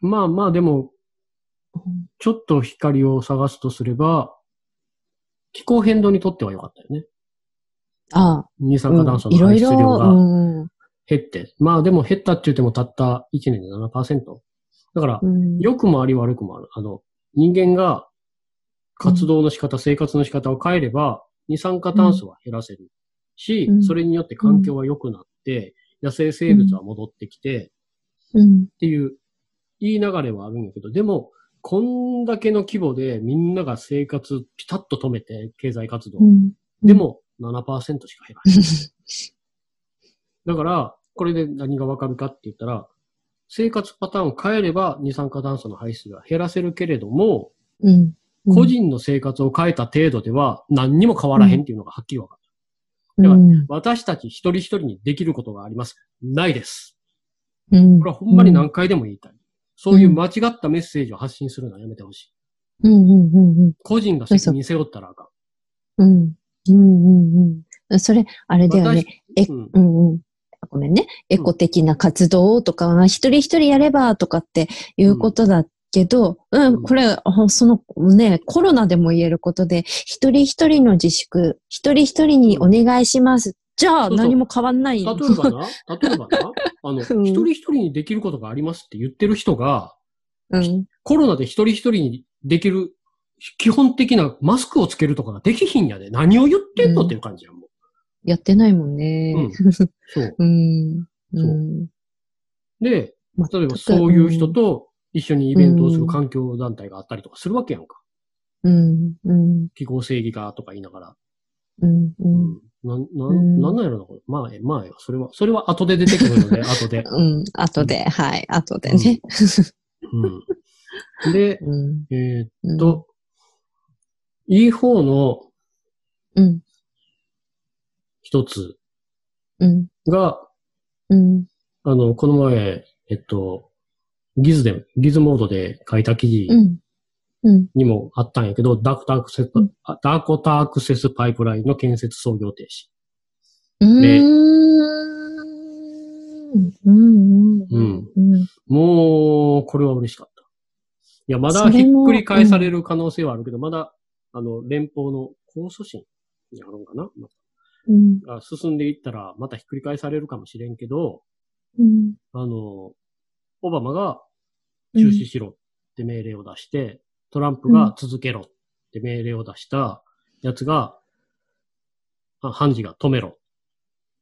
B: まあまあ、でも、
A: うん
B: ちょっと光を探すとすれば、気候変動にとっては良かったよね。
A: ああ。
B: 二酸化炭素
A: うんいろい
B: の排出量
A: ろ、
B: が
A: うん。
B: 減って。まあでも減ったって言ってもたった1年で7%。だから
A: う、ん。
B: 良くもあり悪くもある。あの、人間が活動の仕方、生活の仕方を変えれば、二酸化炭素は減らせるし、
A: うん
B: それによって環境は良くなって、野生生物は戻ってきて、
A: うん。
B: っていう、いい流れはあるんやけど、でも、こんだけの規模でみんなが生活ピタッと止めて、経済活動。
A: うん。
B: でも、7%しか減らない。だから、これで何がわかるかって言ったら、生活パターンを変えれば二酸化炭素の排出が減らせるけれども、
A: うん。
B: 個人の生活を変えた程度では何にも変わらへんっていうのがはっきりわかる。だから
A: うん。
B: 私たち一人一人にできることがあります。ないです。
A: うん。
B: これはほんまに何回でも言いたい。そういう間違ったメッセージを発信するのはやめてほしい。
A: うんうんうんうん。
B: 個人が責任背負ったらあかん。
A: うん。うんうんうん。それ、あれだよね。え
B: うん
A: うんうん。ごめんね。エコ的な活動とか、一人一人やればとかっていうことだけど、うん、
B: うん
A: これ、あそのね、コロナでも言えることで、一人一人の自粛、一人一人にお願いします。じゃあ
B: そうそう
A: 何も変わんない
B: 例えばな、*laughs* 例えばな、あの、一
A: うん
B: 人一人にできることがありますって言ってる人が、
A: うん。
B: コロナで一人一人にできる基本的なマスクをつけるとかができひんやで。何を言ってんのっていう感じやん、も
A: やってないもんね。
B: うんう。*laughs* そう。
A: うん。
B: そう
A: うん。
B: で、
A: ま
B: 例えばそういう人と一緒にイベントをする環境団体があったりとかするわけやんか。
A: うん、うん、
B: 気候正義がとか言いながら。
A: うん、う。
B: うんん。なん、な
A: うん
B: ん、なんなんやろな、これ。まあ、え、まあそれは、それは後で出てくるので、*laughs* 後で。
A: うん、後で、はい、後でね。
B: うん。で、*laughs*
A: うん。
B: えーっ
A: うん
B: と、いい方の
A: うん、
B: 一つ
A: うん、
B: が、
A: うん、
B: あの、この前、えっと、ギズで、ギズモードで書いた記事。にもあったんやけど、ダークタアクセス、
A: うん
B: あダーコタアクセスパイプラインの建設操業停止。
A: うん。うん、うん、
B: うん。
A: うん。
B: もう、これは嬉しかった。いや、まだひっくり返される可能性はあるけど、まだ、あの、連邦の控訴審にあるんかな、ま
A: うん、
B: あ進んでいったら、またひっくり返されるかもしれんけど、
A: うん。
B: あの、オバマが中止しろって命令を出して、トランプが続けろって命令を出したやつが、あ判事が止めろ。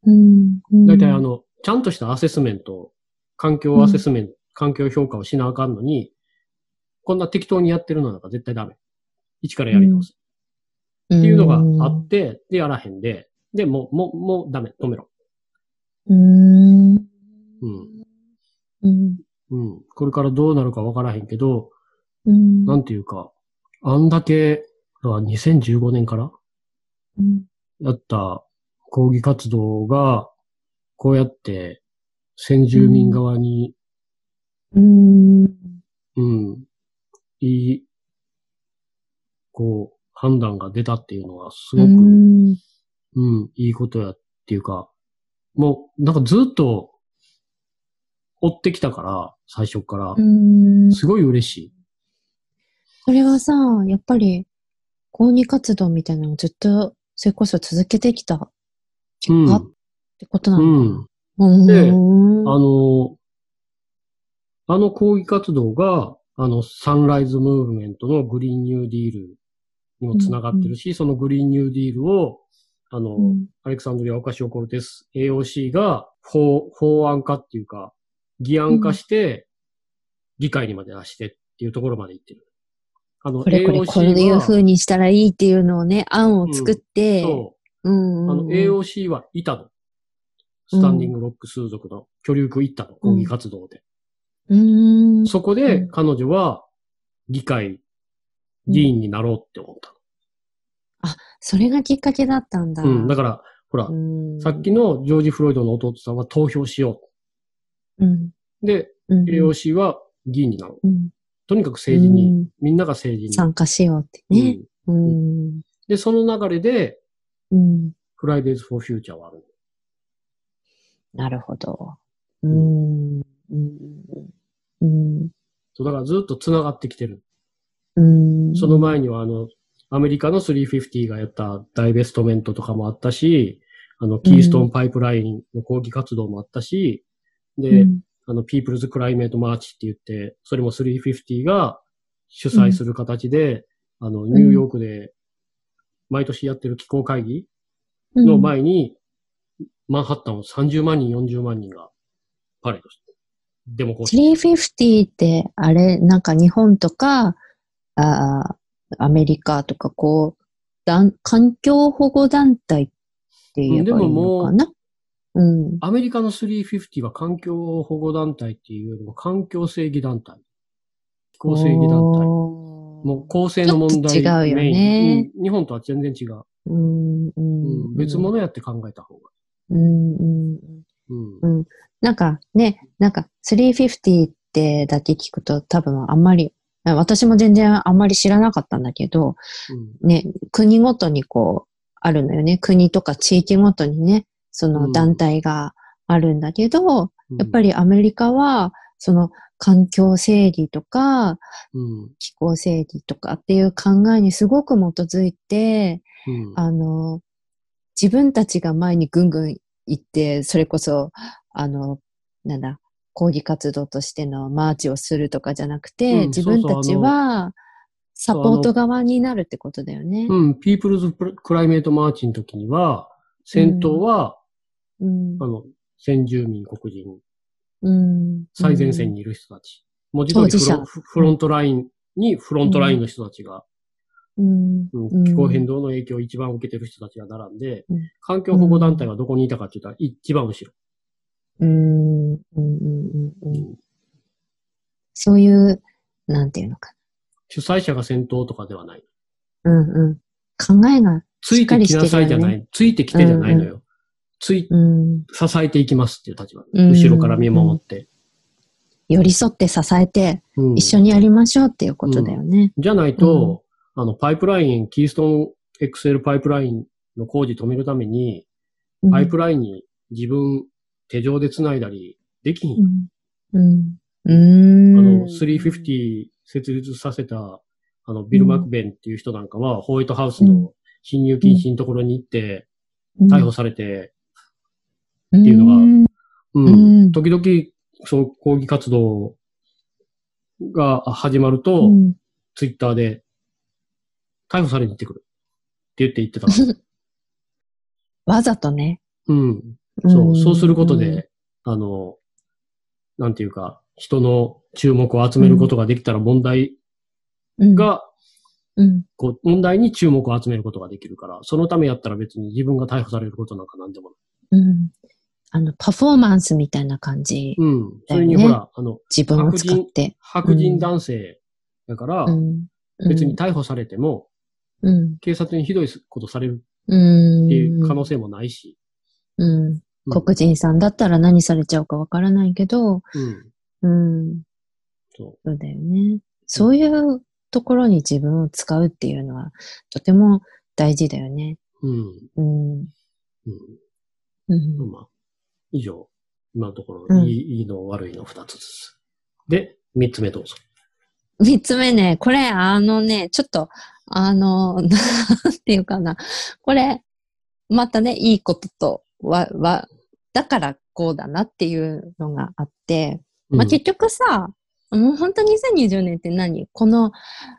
A: うん。
B: だいたいあ、の、ちゃんとしたアセスメント、環境アセスメント、環境評価をしなあかんのに、こんな適当にやってるのなんか絶対ダメ。一からやり直す。
A: っ
B: っていうのがあって、で、やらへんで、で、もう、もう、もうダメ、止めろ。
A: うん。
B: うん。
A: うん。
B: うん。これからどうなるかわからへんけど、
A: うん。
B: なんていうか、あんだけ、だから2015年から
A: うん。
B: やった抗議活動が、こうやって先住民側に、
A: うん。
B: うん、いい、こう、判断が出たっていうのはすごく、うん、いいことやっていうか、もう、なんかずっと追ってきたから、最初から
A: う、ん。
B: すごい嬉しい。
A: それはさ、やっぱり、抗議活動みたいなのをずっと、それこそ続けてきた結果ってことな
B: う
A: の
B: ん。
A: かな？
B: で
A: うん
B: あの、あの抗議活動が、あの、サンライズムーブメントのグリーンニューディールにもつながってるし、そのグリーンニューディールを、あの、
A: うん
B: アレクサンドリア・オカシオ・コルテス AOC が法、法案化っていうか、議案化して、議会にまで出してっていうところまで行ってる。あの、
A: これこれ、こういう
B: は
A: 風にしたらいいっていうのをね、案を作って、
B: そうう、
A: ん。
B: あの、AOC はいたの。スタンディングロック数族の居留区行ったの、抗議活動で。
A: うん。
B: そこで彼女は議会、議員になろうって思った
A: それがきっかけだったんだ。
B: の。うん。だから、ほら、
A: うん
B: さっきのジョージ・フロイドの弟さんは投票しよ
A: うん。
B: う。で、
A: うん。
B: AOC は議員になろう。
A: うん
B: とにかく政治に、
A: うん
B: みんなが政治に。
A: 参加しようってね。うん。
B: で、その流れで、
A: うん。
B: フライデーズ・フォー・フューチャーはある。
A: なるほど。うん。うん。うん。
B: そう、だからずっと繋がってきてる。
A: うん。
B: その前には、あの、アメリカの350がやったダイベストメントとかもあったし、あの、キーストーンパイプラインの抗議活動もあったし、で、
A: うん
B: あの、ピープルズ・クライメート・マーチって言って、それも350が主催する形で、あの、ニューヨークで毎年やってる気候会議の前に、マンハッタンを30万人、40万人がパレードして、デモ行進。
A: 350って、あれ、なんか日本とか、あーアメリカとか、こう、団環境保護団体って言えばいいのかな？うん。
B: アメリカの350は環境保護団体っていうよりも環境正義団体。気候正義団体。もう公正の問題
A: 違うよね
B: うん日本とは全然違う。
A: うん、う
B: うん
A: ん。
B: 別物やって考えた方が
A: うん、うん。
B: いい。うん。
A: なんかね、なんか350ってだけ聞くと多分あんまり、私も全然あんまり知らなかったんだけど、
B: うん
A: ね、国ごとにこう、あるのよね。国とか地域ごとにね、その団体があるんだけど、やっぱ
B: り、
A: りアメリカは、その環境整理とか
B: うん。
A: 気候正義とかっていう考えにすごく基づいて、
B: うん。
A: あの、自分たちが前にぐんぐん行って、それこそ、あの、なんだ、抗議活動としてのマーチをするとかじゃなくて、
B: うん
A: 自分たちはサポート側になるってことだよね。
B: うん。ピープルズクライメートマーチの時には、先頭は、
A: うん
B: あの、先住民黒人、
A: うん
B: 最前線にいる人たち。文字通りフロフフロントラインにフロントラインの人たちが、
A: うん
B: うん気候変動の影響を一番受けてる人たちが並んで、
A: うん
B: 環境保護団体はどこにいたかって言ったら一番後ろ。
A: そういう、なんていうのか
B: 主催者が先頭とかではない。
A: な。うんうん。考えが、
B: ついてきなさいじゃない。ついてきてじゃないのよ。つい、
A: うん、
B: 支えていきますっていう立場。
A: うん
B: 後ろから見守って。
A: 寄り添って支えて、
B: うん
A: 一緒にやりましょうっていうことだよね。
B: じゃないと、あの、パイプライン、キーストーン XL パイプラインの工事止めるために、
A: うん
B: パイプラインに自分手錠で繋いだりできひん。
A: うん。うん。うん。
B: あの、350設立させた、あの、ビル・マクベンっていう人なんかは、ホワイトハウスの侵入禁止のところに行って、逮捕されて、
A: って
B: いうのが
A: うん。
B: 時々、そう、抗議活動が始まると、
A: うん
B: ツイッターで、逮捕されに行ってくる。って言って言ってた。*laughs*
A: わざとね。
B: うん。そう、そうすることで、あの、なんていうか、人の注目を集めることができたら問題
A: うん、
B: が、
A: うん、
B: こう、問題に注目を集めることができるから、そのためやったら別に自分が逮捕されることなんかなんでもない。
A: うん。あの、パフォーマンスみたいな感じ。
B: うん。それにほら、あの、
A: 自分を使って。
B: 白人男性だから、
A: うん。
B: 別に逮捕されても、
A: うん。
B: 警察にひどいことされる
A: うん。
B: っていう可能性もないし。
A: うん。
B: うん
A: 黒人さんだったら何されちゃうかわからないけど、
B: うん。
A: うん。
B: そ
A: そうだよね。そういうところに自分を使うっていうのは、とても大事だよね。
B: う。うん。
A: うん。
B: うん。
A: うん。
B: まあ、以上。今のところ、
A: うん
B: いい、の悪いの二つです。で、三つ目どうぞ。
A: 三つ目ね、これ、あのね、ちょっと、あの、なんていうかな。これ、またね、いいことと、わ、わ、だからこうだなっていうのがあって、まあ、
B: うん
A: 結局さ、もう本当2020年って何？この、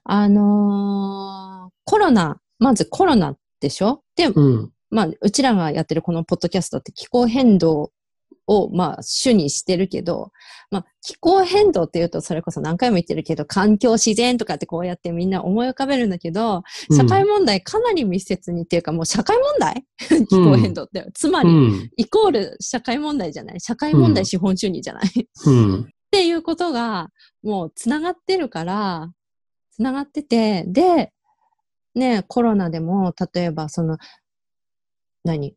A: あのーコロナ、まずコロナでしょ？で、
B: うん。
A: まあ、うちらがやってるこのポッドキャストって気候変動を、まあ、主にしてるけど、まあ、気候変動っていうと、それこそ何回も言ってるけど、環境、自然とかってこうやってみんな思い浮かべるんだけど、社会問題かなり密接にっていうか、もう社会問題？*laughs* 気候変動って。つまり、
B: うん。
A: イコール社会問題じゃない？社会問
B: うん
A: 題資本主義じゃない、っ
B: うん。
A: ていうことが、もうつながってるから、つながってて、で、ね、コロナでも、例えばその、何？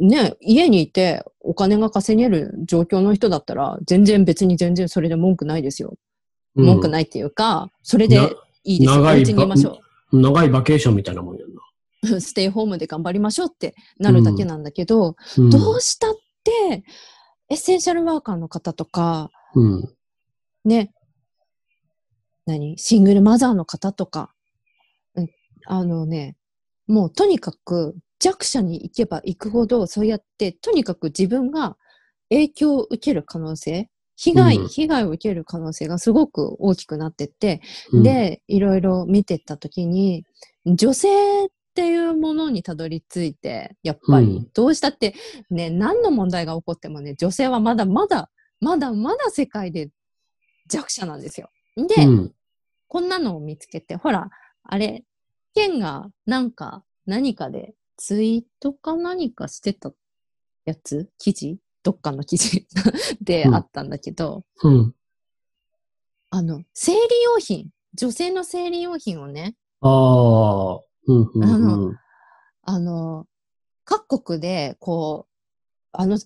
A: ね、家にいてお金が稼げる状況の人だったら、全然別に全然それで文句ないですよ。文句ないっていうか、それでいいですよ。お
B: 長い
A: 家にいましょ
B: 長いバケーションみたいなもんやんな。
A: う。*laughs* ステイホームで頑張りましょうってなるだけなんだけど、
B: うん
A: どうしたって、エッセンシャルワーカーの方とか、
B: うん。
A: ね、何？シングルマザーの方とか、うんあのね、もうとにかく弱者に行けば行くほど、そうやって、とにかく自分が影響を受ける可能性、被害、
B: うん
A: 被害を受ける可能性がすごく大きくなってって、
B: うん、
A: で、いろいろ見てったときに、女性っていうものにたどり着いて、やっぱり、
B: うん
A: どうしたって、ね、何の問題が起こってもね、女性はまだまだ、まだまだ世界で弱者なんですよ。で、
B: うん。
A: こんなのを見つけて、ほら、あれ、ケンがなんか、何かで、ツイートか何かしてたやつ？記事？どっかの記事？*laughs* で
B: うん
A: あったんだけど、
B: うん。
A: あの、生理用品、女性の生理用品をね、
B: ああ。うん、うん、うん。
A: あの、各国で、こう、あの、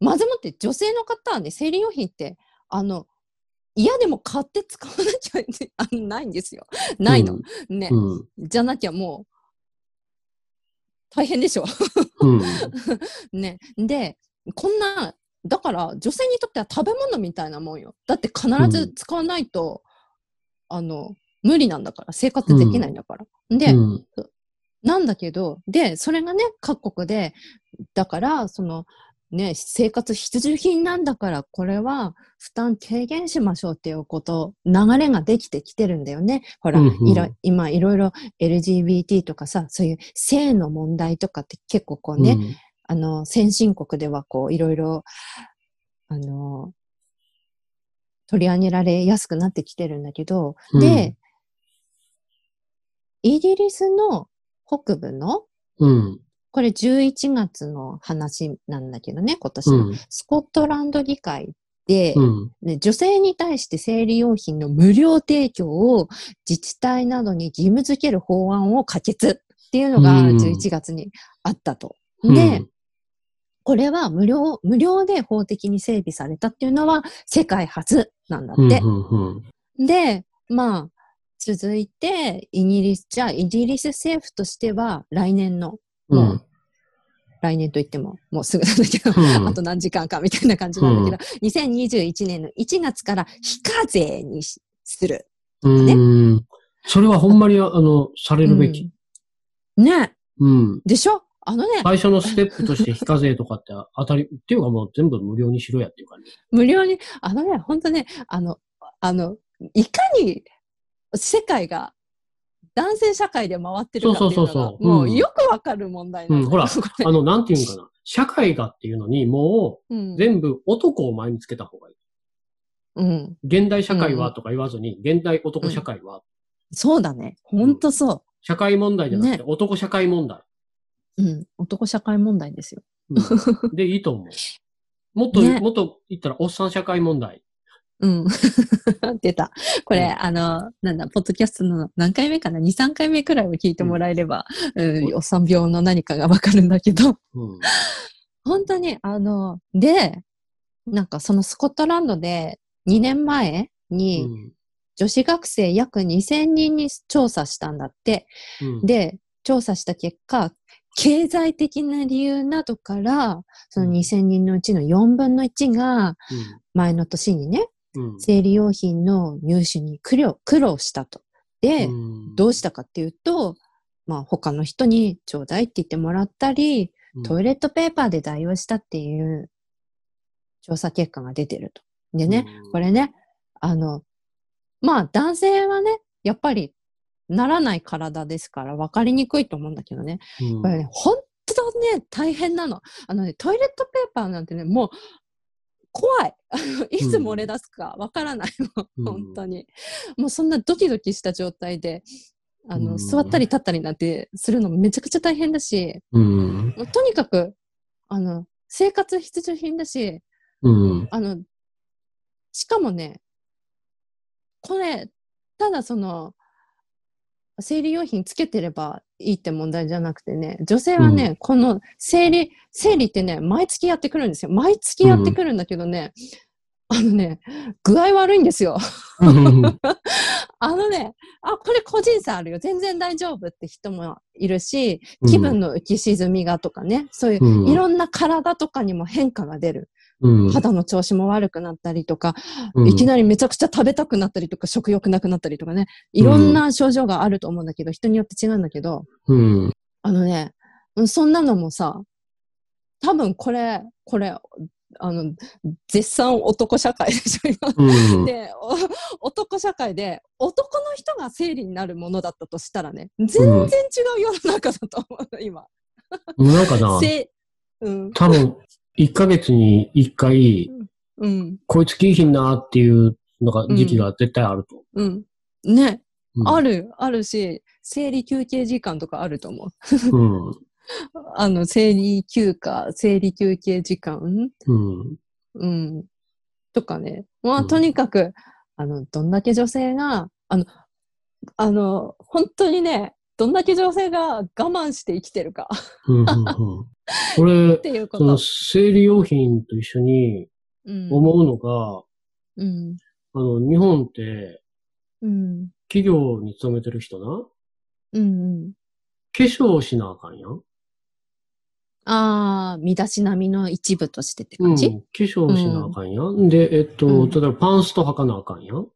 A: まずもって女性の方はね、生理用品って、あの、嫌でも買って使わなきゃないんですよ。ないの。ね。
B: うん。
A: じゃなきゃもう、大変でしょ。
B: うん。*laughs*
A: ね。で、こんな、だから女性にとっては食べ物みたいなもんよ。だって必ず使わないと、あの、無理なんだから、生活できないんだから。で、
B: うん。
A: なんだけど、で、それがね、各国で、だから、その、ね、生活必需品なんだから、これは負担軽減しましょうっていうこと、流れができてきてるんだよね。ほら、
B: うんうん
A: いろ今いろいろ LGBT とかさ、そういう性の問題とかって結構こうね、あの、先進国ではこう、いろいろ、あの、取り上げられやすくなってきてるんだけど、
B: うん
A: で、イギリスの北部の、
B: うん。
A: これ11月の話なんだけどね、今年の。
B: うん。
A: スコットランド議会で、
B: うん。
A: ね、女性に対して生理用品の無料提供を自治体などに義務付ける法案を可決っていうのが
B: うん
A: 11月にあったと。
B: うん
A: で、これは無料、無料で法的に整備されたっていうのは世界初なんだって。で、まあ、続いて、イギリス、じゃあ、イギリス政府としては、来年の、
B: うん。
A: もう来年といっても、もうすぐなんだけど、
B: うん *laughs*
A: あと何時間かみたいな感じなんだけど、2021年の1月から非課税にしする。
B: うん。それはほんまに、あの、されるべき。
A: うんね。
B: うん。
A: でしょ？あのね、
B: 最初のステップとして非課税とかって当たり、*laughs* っていうかもう全部無料にしろやっていう感じ。
A: 無料に、あのね、ほんとね、あの、あの、いかに世界が男性社会で回ってるかっていうの
B: そうそう
A: がもうよくわかる問題なんだよ
B: うんほらあの、なんていうんかな。社会がっていうのに、も
A: うん
B: う、全部男を前につけた方がいい。
A: うん。
B: 現代社会はとか言わずに、現代男社会は、
A: そうだね。ほんとそ
B: 社会問題じゃなくて、
A: ね
B: 男社会問題。
A: う。うん。男社会問題ですよ。
B: うんで、いいと思う。もっと、*laughs*
A: ね
B: もっと言ったら、おっさん社会問題。
A: うん。*laughs* 出た。これ、
B: うん
A: あの、なんだ、ポッドキャストの何回目かな ?2、3回目くらいを聞いてもらえれば、うん、おっさん病の何かがわかるんだけど、
B: うん。
A: 本当に、あの、で、なんかそのスコットランドで2年前に女子学生約2000人に調査したんだって。
B: うん、
A: で、調査した結果、経済的な理由などから、その2000人のうちの4分の1が前の年にね。生理用品の入手に苦労苦労したと。で、
B: うん
A: どうしたかっていうと、まあ他の人にちょうだいって言ってもらったり、トイレットペーパーで代用したっていう調査結果が出てると。でね、
B: うん
A: これね、あの、まあ男性はね、やっぱりならない体ですから分かりにくいと思うんだけどね、
B: うん
A: これね、本当ね、大変なの。あのね、トイレットペーパーなんてね、もう怖い。*laughs* いつ漏れ出すか分からないも *laughs*
B: うん
A: ん、本当に。もうそんなドキドキした状態で、あの、
B: うん
A: 座ったり立ったりなんてするのもめちゃくちゃ大変だし、
B: うん。
A: もうとにかく、あの、生活必需品だし、
B: うん。
A: あの、しかもね、これ、ただその、生理用品つけてればいいって問題じゃなくてね、女性はね、この生理、生理ってね、毎月やってくるんですよ。毎月やってくるんだけどね、あのね、具合悪いんですよ。
B: うん。*laughs*
A: あのね、あ、これ個人差あるよ。全然大丈夫って人もいるし、気分の浮き沈みがとかね、そういう
B: うん
A: いろんな体とかにも変化が出る。
B: うん。
A: 肌の調子も悪くなったりとか、
B: うん
A: いきなりめちゃくちゃ食べたくなったりとか、食欲なくなったりとかね、いろんな症状があると思うんだけど、人によって違うんだけど、
B: うん。
A: あのね、うんそんなのもさ、多分これ、これ、あの、絶賛男社会でしょ、今。
B: うん。
A: で、お男社会で、男の人が生理になるものだったとしたらね、全然違う世の中だと思うの、今。
B: なんかな、
A: せうん、
B: 多分、1ヶ月に1回、
A: うん、
B: こいつ来いひんなっていうのが、時期が絶対あると。
A: うん。ね、
B: うん
A: ある、あるし、生理休憩時間とかあると思う。
B: うん。*laughs*
A: あの、生理休暇、生理休憩時間
B: うん。
A: うん。とかね。まあ、
B: うん
A: とにかく、あの、どんだけ女性が、あの、あの、本当にね、どんだけ女性が我慢して生きてるか
B: うん。うん。うん。これ
A: っ、ていう。
B: 生理用品と一緒に
A: うん。
B: 思うのが、
A: うん。
B: あの、日本って
A: うん。
B: 企業に勤めてる人な、
A: うん。
B: 化粧しなあかんやん。
A: ああ、身だしなみの一部としてって
B: うん。化
A: 感じ、
B: 粧しなあかんやん。で、えっと、
A: うん
B: 例えばパンスト履かなあかんやん。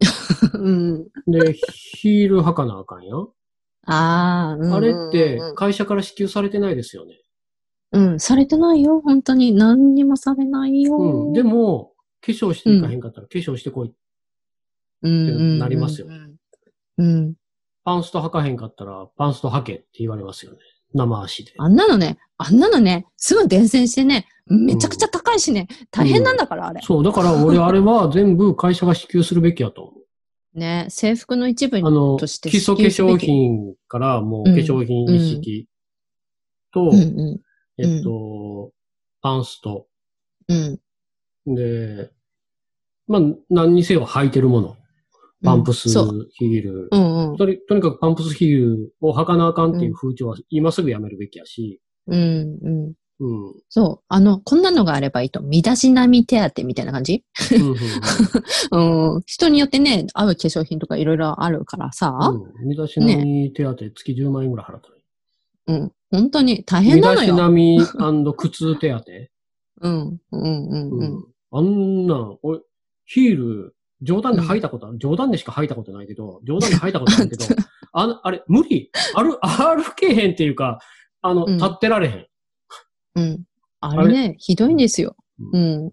B: *laughs*
A: うん、
B: で、ヒール履かなあかんやん。
A: ああ、うん
B: あれって
A: うん
B: 会社から支給されてないですよね。
A: うん、されてないよ。本当に。何にもされないよ。
B: うん。でも、化粧していかへんかったら、化粧してこい。
A: うん、うん
B: なりますよ
A: うん。うん。
B: パンスト履かへんかったら、パンスト履けって言われますよね。生足で。
A: あんなのね、あんなのね、すぐ伝染してね、めちゃくちゃ高いしね、大変なんだから、あれ。
B: そう、だから俺あれは全部会社が支給するべきやと思う。
A: ね、制服の一部
B: あの、
A: として
B: 基礎化粧品からもう化粧品一式と、
A: うんう
B: えっと、パンスト。
A: ん。うん。
B: で、まあ、何にせよ履いてるもの。パンプス。ヒール。
A: うんうん。
B: とにとにかくパンプスヒールを履かなあかんっていう風潮は今すぐやめるべきやし、
A: うんうん。
B: うん。
A: そう。あの、こんなのがあればいいと。身だしなみ手当みたいな感じ？*laughs*
B: うん。
A: 人によってね、合う化粧品とかいろいろあるからさ。
B: うん。うん。身だしなみ手当月10万円ぐらい払ったらいい。
A: うん。本当に大変
B: 身だし
A: なのよ。
B: なみ靴手当。*laughs*
A: うん。うんうん
B: う
A: うん。
B: ん。あんなん、俺、ヒール、冗談で履いたことある、冗談でしか履いたことないけど、冗談で履いたことあるけど、*laughs* あの、あれ、無理。歩、歩けへんっていうか、あの、
A: うん
B: 立ってられへん。
A: うん。あれ？ね、ひどいんですよ。
B: う
A: うん。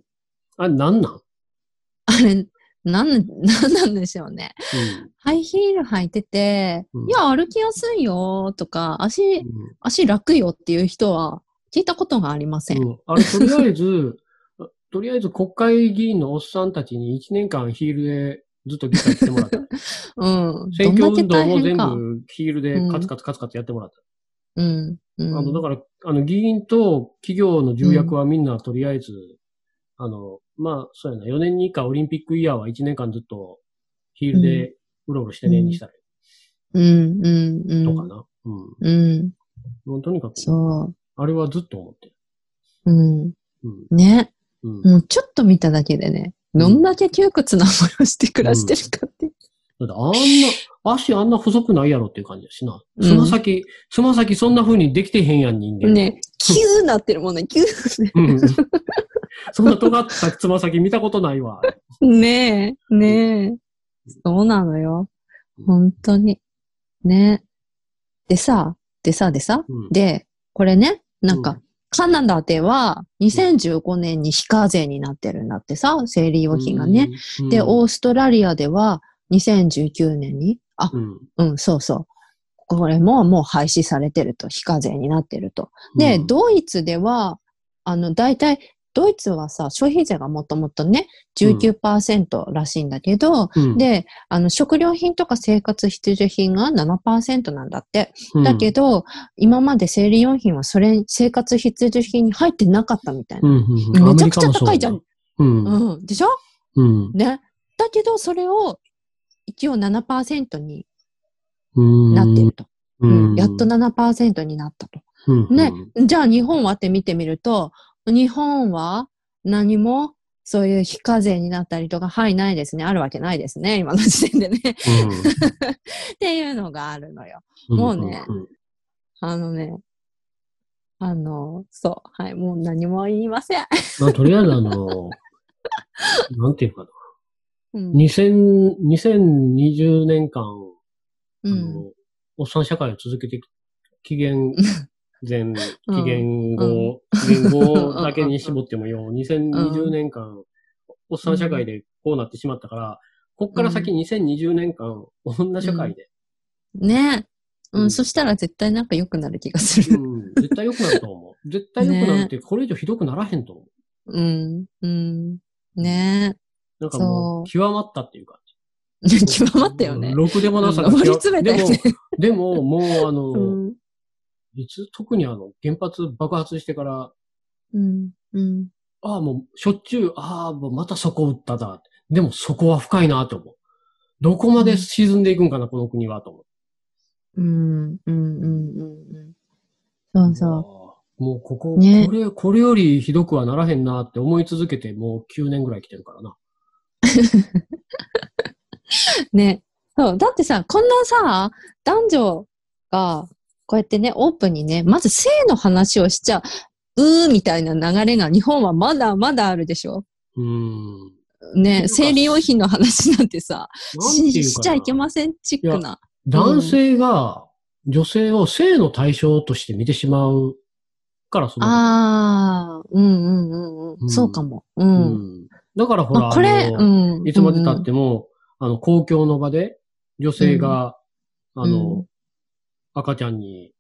B: あれ、なんなん？
A: あれ、なん、なんなんでしょうね。ハイヒール履いてて、
B: うん
A: いや、歩きやすいよとか、足
B: う、ん。
A: 足楽よっていう人は聞いたことがありません。
B: うん。あれ、とりあえず、*laughs* とりあえず国会議員のおっさんたちに1年間ヒールでずっと議会来てもらった。*laughs*
A: うん。
B: 選挙運動も全。部ヒールでカツカツカツカツやってもらった。
A: うん。うん。
B: あの、だから、あの、議員と企業の重役はみんなとりあえず、あの、まあ、そうやな、4年に1回オリンピックイヤーは1年間ずっとヒールでうろうろしてねにしたら、
A: うん、うん、うん。
B: とかな。うん。
A: うん。
B: もうとにかく、
A: そ
B: あれはずっと思ってる。
A: う。うん。
B: うん。
A: ね。
B: うん。
A: もうちょっと見ただけでね、
B: うん
A: どんだけ窮屈な思いをして暮らしてるかって。
B: だってあんな、足あんな細くないやろっていう感じだしな。
A: うん
B: つま先、つま先そんな風にできてへんやん、人間。
A: ね、キューなってるもんね、キュー。
B: うん。そんな尖ったつま先見たことないわ。
A: ねえ、ねえ。そうなのよ。本当に。ね。でさ、でさ、でさ、
B: うん
A: で、これね、なんか
B: うん、
A: カナダでは2015年に非課税になってるんだってさ、生理用品がね。
B: うん。
A: で、オーストラリアでは2019年に、あ、
B: うん、
A: うん、そうそう。これももう廃止されてると、非課税になってると。で、
B: うん
A: ドイツでは、あの、大体、ドイツはさ、消費税がもともとね、19%らしいんだけど、
B: うん、
A: で、あの、食料品とか生活必需品が7%なんだって。
B: うん
A: だけど、今まで生理用品はそれ、生活必需品に入ってなかったみたいな。
B: うんうんうん
A: めちゃくちゃ高いじゃん。。
B: うだ
A: うん。でしょ？
B: うん。
A: ね。だけど、それを一応7%に
B: うん。
A: なってると。
B: う
A: うんん。やっと7%になったと。
B: うん。
A: ね。じゃあ日本はって見てみると、日本は何もそういう非課税になったりとか、はい、ないですね。あるわけないですね。今の時点でね。*laughs* っていうのがあるのよ。
B: うん。
A: もうね
B: んん
A: あのね。あの、そう。はい。もう何も言いません。
B: まあ、とりあえずあの、*laughs* なんていうかな。
A: うん。
B: 2000 2020年間、
A: うん。
B: おっさん社会を続けてき、期限全、*laughs* 紀元後、紀元後だけに絞ってもよ、2020年間、おっさん社会でこうなってしまったから、こっから先2020年間、女社会で。
A: ねう、
B: うんん
A: そしたら絶対なんか良くなる気がする。
B: うん、絶対良くなると思う。絶対良くなるって、これ以上ひどくならへんと思う。
A: うん、うん。ね
B: なんかもう、極まったっていう感
A: え。
B: じ。*laughs*
A: 極まったよね。
B: ろくでもなさが
A: うん上り詰めたよね。
B: でも、でも、もうあの、*laughs*
A: うん、
B: いつ、特にあの、原発爆発してから、
A: うん、うん。
B: ああ、もう、しょっちゅう、ああ、もうまたそこ撃っただ。でも、そこは深いなと思う。どこまで沈んでいくんかな、この国は、と思う。
A: うん、うん、うん、うん。そうそ
B: もう、ここ、
A: ね
B: これ、これよりひどくはならへんなって思い続けて、もう9年ぐらい来てるからな。
A: う。*laughs* ね。そう。だってさ、こんなさ、男女が、こうやってね、オープンにね、まず性の話をしちゃう、みたいな流れが日本はまだまだあるでしょ？
B: うーん。
A: ね、生理用品の話なんてさ、
B: て
A: ししちゃいけません？チックな。
B: 男性が女性を性の対象として見てしまうから、その、
A: ああ、うんうんうんう。
B: うんん
A: そうかも。う。
B: うんん。だからほら、
A: まあ、これ、
B: あの
A: うん。
B: いつまで経っても、あの、公共の場で女性が、あの、
A: うん
B: 赤ちゃんに、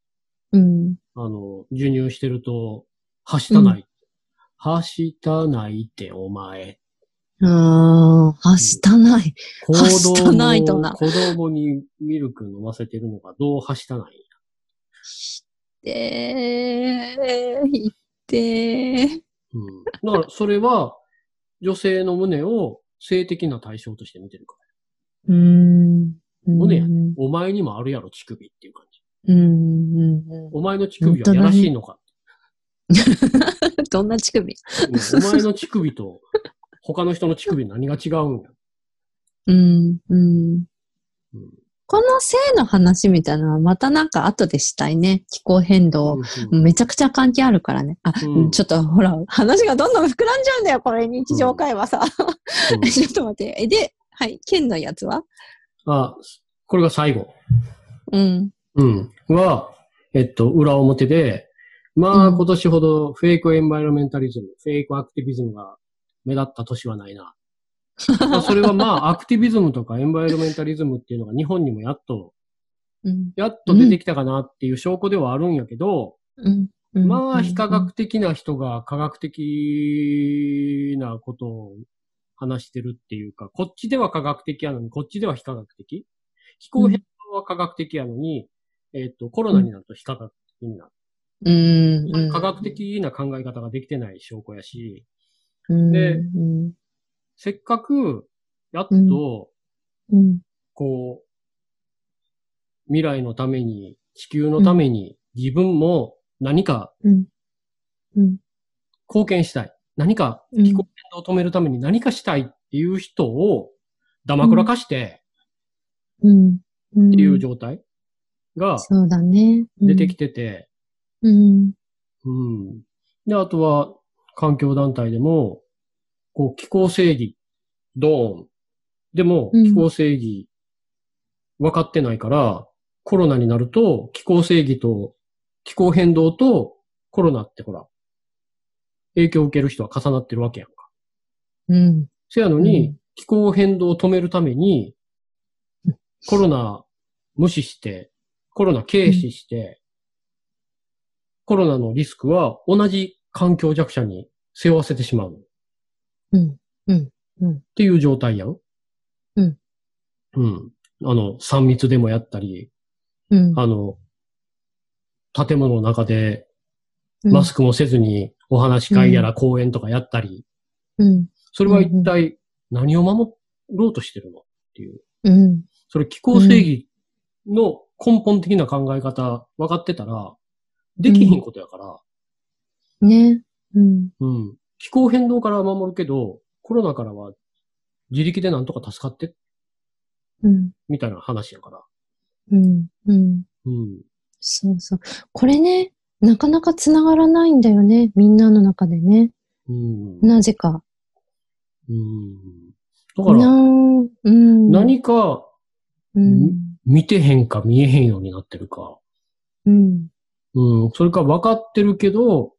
A: うん。
B: あの、授乳してると、はしたない。はしたないって、お前。
A: うん。ああ、はしたない。
B: 子
A: はしたないとな
B: 子供にミルク飲ませてるのがどうはしたない
A: でー、言って
B: うん。だから、それは、女性の胸を性的な対象として見てるから。
A: ー。うん。
B: 胸や
A: うん。
B: お前にもあるやろ、乳首っていう感じ。
A: うん。うん。
B: お前の乳首はやらしいのか。*laughs*
A: どんな乳首
B: うんお前の乳首？と他の人の乳首何が違うんや。
A: うん。うん。
B: うん
A: この性の話みたいなのはまたなんか後でしたいね。気候変動。
B: うん
A: めちゃくちゃ関係あるからね。あ、
B: うん
A: ちょっとほら、話がどんどん膨らんじゃうんだよ、これ日常会話さ。
B: うん *laughs*
A: ちょっと待って。え、で、はい、剣のやつは？
B: あ、これが最後。
A: うん。
B: うん。は、えっと、裏表で、まあ、
A: うん
B: 今年ほどフェイクエンバイロメンタリズム、フェイクアクティビズムが目立った年はないな。まあそれはまあ、アクティビズムとかエンバイロメンタリズムっていうのが日本にもやっと、
A: うん。
B: やっと出てきたかなっていう証拠ではあるんやけど、
A: うん。うん
B: まあ、非科学的な人が科学的なことを話してるっていうか、こっちでは科学的やのに、こっちでは非科学的気候変動は科学的やのに、えっと、コロナになると非科学的になる。
A: うん。うん。
B: 科学的な考え方ができてない証拠やし、
A: うん。
B: で
A: うん。
B: せっかく、やっ
A: うん
B: と、
A: うん。
B: こう、未来のために、地球のために、自分も何か。貢献したい。何か
A: うん
B: 気候変動を止めるために何かしたいっていう人を、ダマくらかして。っていう状態が
A: そうだね。
B: 出てきてて、
A: うん。
B: うん。で、あとは、環境団体でも、こう、気候正義、ドーン。でも、
A: うん
B: 気候正義、分かってないから、コロナになると、気候正義と、気候変動と、コロナってほら、影響を受ける人は重なってるわけやんか。
A: うん。
B: せやのに、
A: うん
B: 気候変動を止めるために、コロナ無視して、コロナ軽視して、コロナのリスクは同じ環境弱者に背負わせてしまう。っ
A: うん。
B: ていう状態やん。
A: うん。
B: うん。あの、3密でもやったり、
A: うん。
B: あの、建物の中で
A: うん
B: マスクもせずにお話し会やら講演とかやったり、
A: うん。
B: それは一体何を守ろうとしてるの？っていう。
A: うん。
B: それ気候正義の根本的な考え方分かってたら、できひんことやから、
A: ね。うん。
B: うん。気候変動からは守るけど、コロナからは自力でなんとか助かって、
A: うん。
B: みたいな話やから。
A: うん。うん。
B: うん。
A: そうそう。これね、なかなか繋がらないんだよね。みんなの中でね。
B: うん。
A: なぜか。
B: うん。だから、
A: なうん。
B: 何か
A: うん。
B: 見てへんか見えへんようになってるか。
A: うん。
B: うん。それから分かってるけど、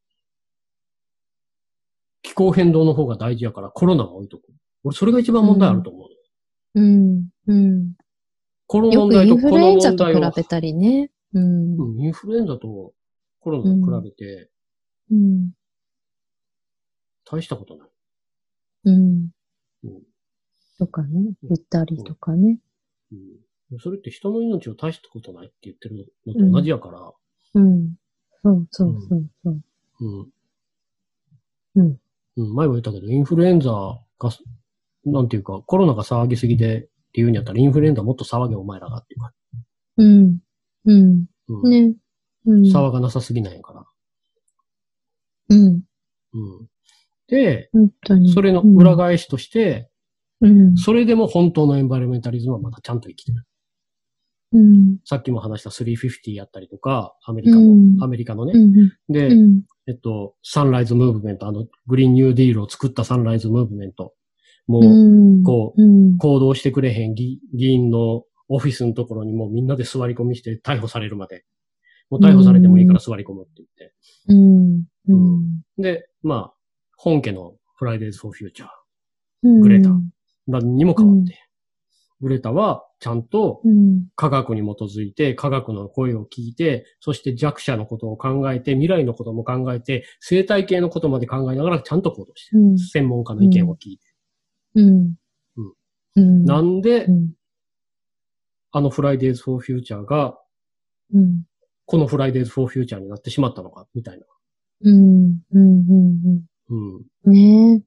B: 気候変動の方が大事やからコロナは置いとく。俺、それが一番問題あると思う。
A: うん。うん。
B: この
A: よくイン
B: 問題とこの
A: フルエンザ
B: 問題を、
A: と比べたりね。うん。
B: うんインフルエンザとコロナと比べて
A: うん。
B: 大したことない。
A: うん
B: うん。
A: とかね。言ったりとかね。
B: うん、それって人の命を大したことないって言ってるのと同じやから、
A: うん。そうそうそうそう。
B: うん。
A: うん。
B: うん、前も言ったけど、インフルエンザが、なんていうか、コロナが騒ぎすぎでっていうんやったら、インフルエンザもっと騒げお前らがっていうか、
A: うん。うん。
B: うん
A: ね。うん。
B: 騒がなさすぎないから。
A: うん。
B: うん。で、
A: 本当に。
B: それの裏返しとして、
A: うん。
B: それでも本当のエンバイロメンタリズムはまだちゃんと生きてる。
A: うん。
B: さっきも話した350やったりとか、アメリカの、
A: うん
B: アメリカのね。
A: うん。
B: で、
A: うん。
B: えっと、サンライズムーブメント、あの、グリーンニューディールを作ったサンライズムーブメント。もう、
A: うん。
B: こ
A: うん。
B: 行動してくれへん議議員のオフィスのところにもうみんなで座り込みして逮捕されるまで。もう逮捕されてもいいから座り込むって言って。
A: うん。うん。
B: で、まあ、本家のフライデーズ・フォー・フューチャー。
A: うん。
B: グレタ何にも変わって。グレタはちゃんと
A: うん。
B: 科学に基づいて、科学の声を聞いて、そして弱者のことを考えて、未来のことも考えて、生態系のことまで考えながらちゃんと行動してる。
A: うん
B: 専門家の意見を聞いて。
A: うん。うん。
B: なんで
A: う、ん。
B: あのフライデーズ・フォー・フューチャーが、
A: うん。
B: このフライデーズ・フォー・フューチャーになってしまったのか、みたいな。
A: うん。うん。
B: うん。
A: うん。ねえ。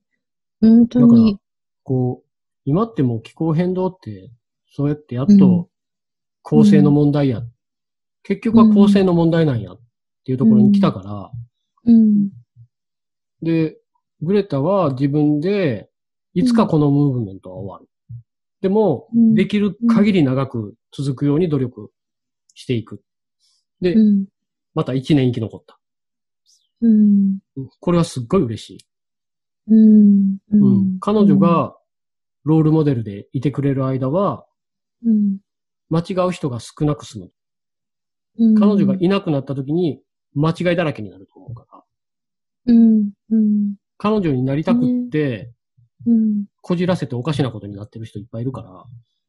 A: 本当
B: だから
A: に。、
B: こう、今ってもう気候変動って、そうやってやっ
A: うん
B: と、公正の問題や。結局は公正の問題なんやっていうところに来たから、
A: うん。
B: で、グレタは自分で、いつかこのムーブメントは終わる。でも、
A: うん
B: できる限り長く続くように努力していく。で、
A: うん。
B: また1年生き残った。
A: うん。
B: うんこれはすっごい嬉しい。
A: うん。
B: うん。彼女、がロールモデルでいてくれる間は、
A: うん。
B: 間違う人が少なく済む。
A: うん。
B: 彼女がいなくなった時に間違いだらけになると思うから。
A: うん。うん。
B: 彼女になりたくって、
A: うん。
B: こじらせておかしなことになってる人いっぱいいるから。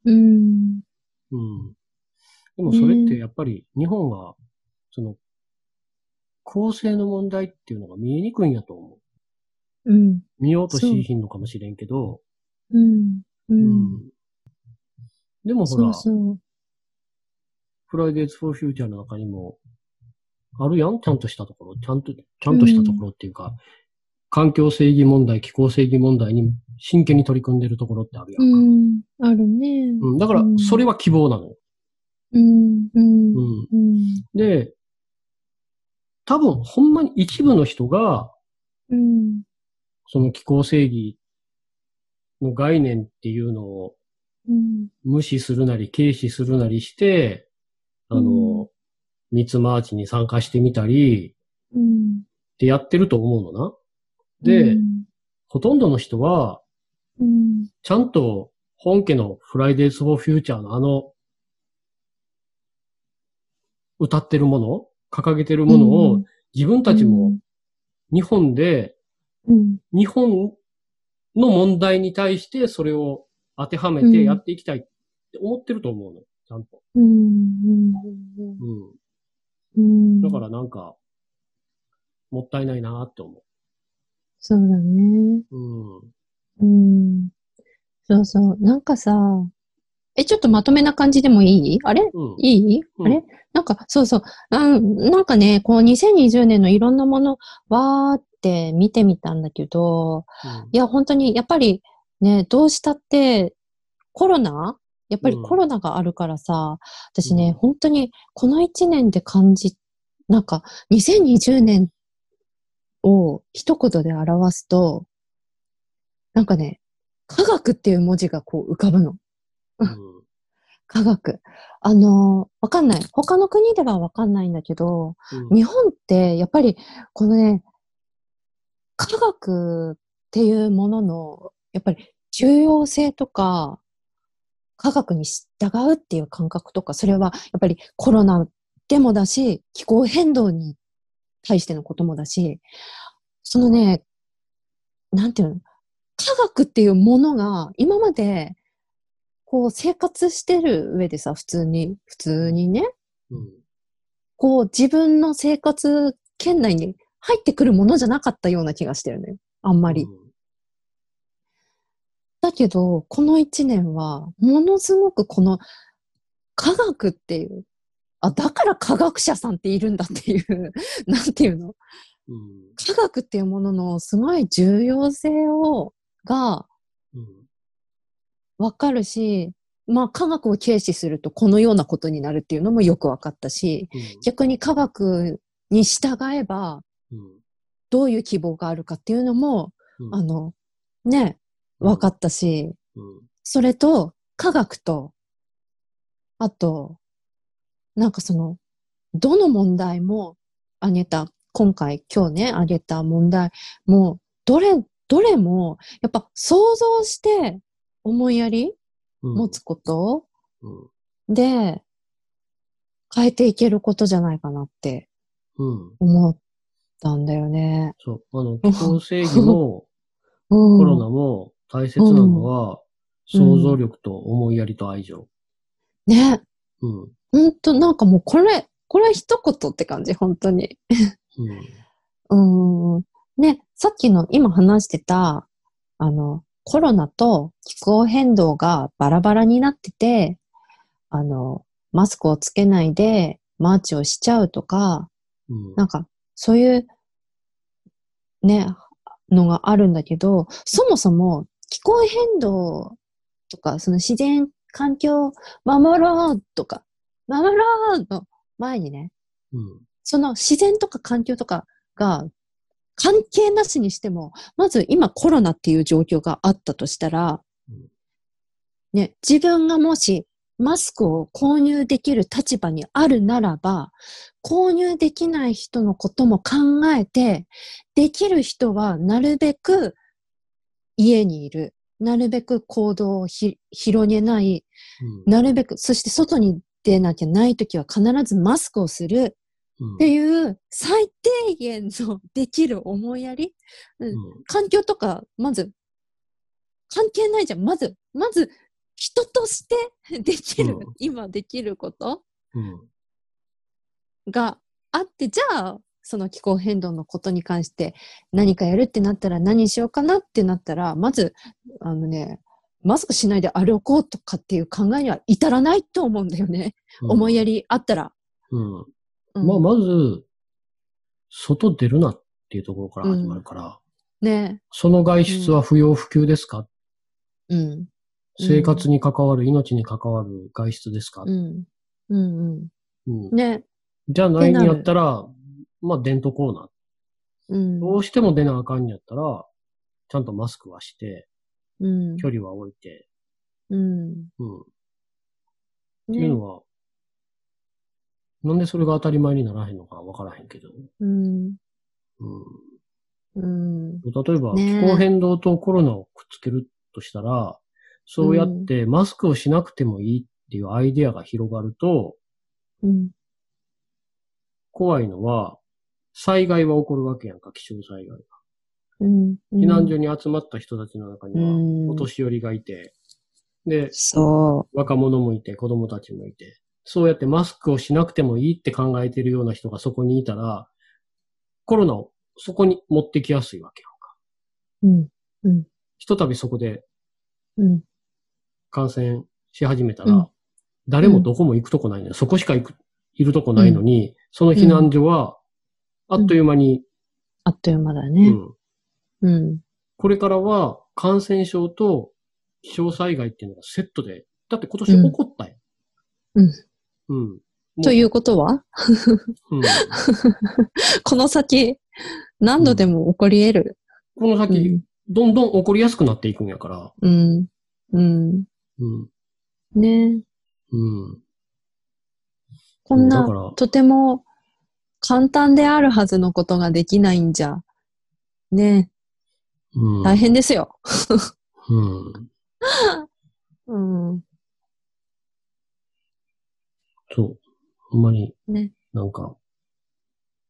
A: うん。
B: うん。でもそれってやっぱり日本は、その、構成の問題っていうのが見えにくいんやと思う。
A: うん。
B: 見ようとしひんのかもしれんけど、
A: うん。う。
B: うんでもほ
A: そう
B: ら、
A: そう。
B: フライデーズ・フォー・フューチャーの中にも、あるやん？ちゃんとしたところ。ちゃんと、ちゃんとしたところっていうか、環境正義問題、気候正義問題に真剣に取り組んでるところってあるやんか。
A: うん。あるね。
B: うんだから、それは希望なのよ。
A: うん。うん。
B: うん
A: うん。
B: で、多分、ほんまに一部の人が、
A: うん。
B: その気候正義の概念っていうのを
A: うん。
B: 無視するなり、軽視するなりして、あの、
A: うん
B: ミツマーチに参加してみたり、
A: うん。
B: ってやってると思うのな。で、ほとんどの人は、
A: うん。
B: ちゃんと本家のフライデーズ・フォー・フューチャーのあの、歌ってるもの、掲げてるものを自分たちも日本で、
A: うん。
B: 日本の問題に対してそれを当てはめてやっていきたいって思ってると思うの。ちゃんと。
A: うん。うん。
B: うん。
A: うん。
B: だからなんか、もったいないなって思
A: そうだね。
B: う。うん。
A: うん。そうそう。なんかさ、え、ちょっとまとめな感じでもいい？あれ？
B: うん。
A: いい？
B: うん
A: あれ？なんか、そうそう。あなんかね、こう2020年のいろんなもの、わーって見てみたんだけど、いや、本当に、やっぱりね、どうしたって、コロナ？やっぱり
B: うん
A: コロナがあるからさ、私ね、
B: うん
A: 本当にこの1年で感じ、なんか、2020年を一言で表すと、なんかね、科学っていう文字がこう浮かぶの。
B: うん。*laughs*
A: 科学。あの、わかんない。他の国ではわかんないんだけど、
B: うん
A: 日本ってやっぱりこのね、科学っていうものの、やっぱり重要性とか、科学に従うっていう感覚とか、それはやっぱりコロナでもだし、気候変動に対してのこともだし、そのね、なんていうの、科学っていうものが今まで、こう生活してる上でさ、普通に、普通にね、
B: うん。
A: こう自分の生活圏内に入ってくるものじゃなかったような気がしてるのよ。あんまり。だけど、この一年は、ものすごくこの科学っていう、あ、だから科学者さんっているんだっていう、*laughs* なんていうの？
B: うん。
A: 科学っていうもののすごい重要性を、が
B: うん。
A: わかるし、まあ科学を軽視するとこのようなことになるっていうのもよくわかったし、
B: うん。
A: 逆に科学に従えば
B: うん。
A: どういう希望があるかっていうのも、
B: うん
A: あの、ね、わかったし、
B: うん。
A: それと科学と、あと、なんかその、どの問題も挙げた、今回、今日ね、挙げた問題も、どれ、どれも、やっぱ想像して思いやり
B: うん。
A: 持つこと
B: うん。
A: で、変えていけることじゃないかなって
B: うん。
A: 思ったんだよね。
B: そう。あの、気候正義も、*laughs*
A: うん。
B: コロナも大切なのは、想像力と思いやりと愛情。
A: ね。
B: うん。
A: ほんと、なんかもうこれ、これ一言って感じ、本当に。
B: うん。
A: うーん。ね、さっきの今話してた、あの、コロナと気候変動がバラバラになってて、あの、マスクをつけないでマーチをしちゃうとか、
B: うん。
A: なんか、そういう、ね、のがあるんだけど、そもそも気候変動とか、その自然環境を守ろうとか、守ろうの前にね、
B: うん。
A: その自然とか環境とかが関係なしにしても、まず今コロナっていう状況があったとしたら
B: うん、
A: ね、自分がもしマスクを購入できる立場にあるならば、購入できない人のことも考えて、できる人はなるべく家にいる。なるべく行動をひ広げない。
B: うん。
A: なるべく、そして外に出なきゃないときは必ずマスクをする。
B: うん
A: っていう最低限のできる思いやり、
B: うん
A: 環境とか、まず、関係ないじゃん。まず、まず、人として *laughs* できる、
B: うん
A: 今できること？
B: うん。
A: があって、じゃあ、その気候変動のことに関して何かやるってなったら何しようかなってなったら、まず、あのね、マスクしないで歩こうとかっていう考えには至らないと思うんだよね。思いやりあったら。
B: うん。
A: うん
B: まあ、まず、外出るなっていうところから始まるから、
A: ね。
B: その外出は不要不急ですか、
A: うん。
B: 生活に関わる、命に関わる外出ですか、
A: うん。うん。
B: うん
A: うん。ね。
B: じゃあないんやったら、まあ、出んとこうな。
A: うん。
B: どうしても出なあかんんやったら、ちゃんとマスクはして、
A: うん。
B: 距離は置いて、
A: うん。
B: うん。っていう
A: ね。
B: のは、なんでそれが当たり前にならへんのかわからへんけど。
A: うん。
B: うん。
A: うん。
B: 例えば、
A: ねえ
B: 気候変動とコロナをくっつけるとしたら、そうやってマスクをしなくてもいいっていうアイデアが広がると、
A: うん。
B: 怖いのは、災害は起こるわけやんか、気象災害が。
A: うん。
B: 避難所に集まった人たちの中には、
A: うん
B: お年寄りがいて、で、
A: そ
B: 若者もいて、子供たちもいて、そうやってマスクをしなくてもいいって考えてるような人がそこにいたら、コロナをそこに持ってきやすいわけやんか。
A: う。うん。
B: ひとたびそこで
A: うん。
B: 感染し始めたら、
A: うん
B: 誰もどこも行くとこないのよ。そこしか行く、いるとこないのに、その避難所は、あっという間に、
A: あっという間だ
B: う
A: ね。
B: ん
A: うん。
B: これからは感染症と気象災害っていうのがセットで、だって今年起こったよ。
A: うん。
B: うん。も
A: ということは？
B: うん、*laughs*
A: この先、何度でも起こり得る？
B: この先、
A: うん。
B: どんどん起こりやすくなっていくんやから。
A: うん。うん。
B: うん。
A: ね
B: うん。
A: こんなとても簡単であるはずのことができないんじゃ、ね
B: うん。
A: 大変ですよ。
B: うん。
A: うん。
B: そう。ほんまに。
A: ね。
B: なんか。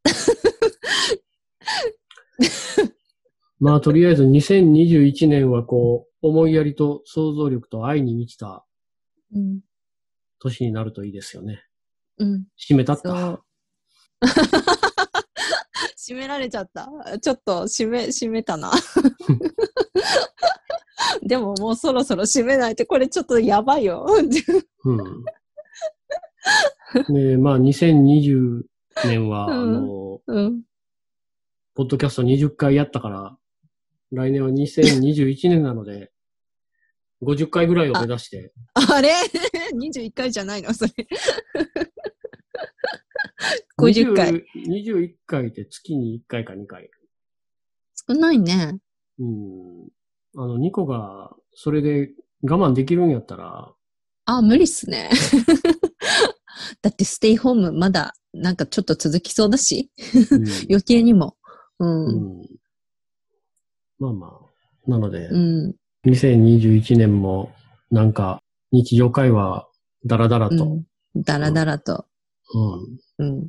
B: *laughs* まあ、とりあえず2021年はこう、思いやりと想像力と愛に満ちた
A: うん。
B: 年になるといいですよね。
A: うん。
B: 締めたっ
A: そう
B: か。*laughs*
A: 閉められちゃった。ちょっと閉め、閉めたな。*laughs* でももうそろそろ閉めないと、これちょっとやばいよ。
B: うん。で、まあ、2020年は、
A: うん
B: あの、
A: うん。
B: ポッドキャスト20回やったから、来年は2021年なので、50回ぐらいを目指して、
A: あれ *laughs* ?21 回じゃないの？それ。*laughs* 50回。
B: 20 21回って月に1回か2回。
A: 少ないね。
B: うん。あの、2個が、それで我慢できるんやったら、
A: あ、無理っすね。*laughs* だってステイホームまだなんかちょっと続きそうだし、
B: うん
A: 余計にも。うん。
B: うんまあまあ。なので、
A: うん。
B: 2021年も、なんか、日常会話、だらだらと、
A: うん。だらだらと、
B: うん。
A: うん。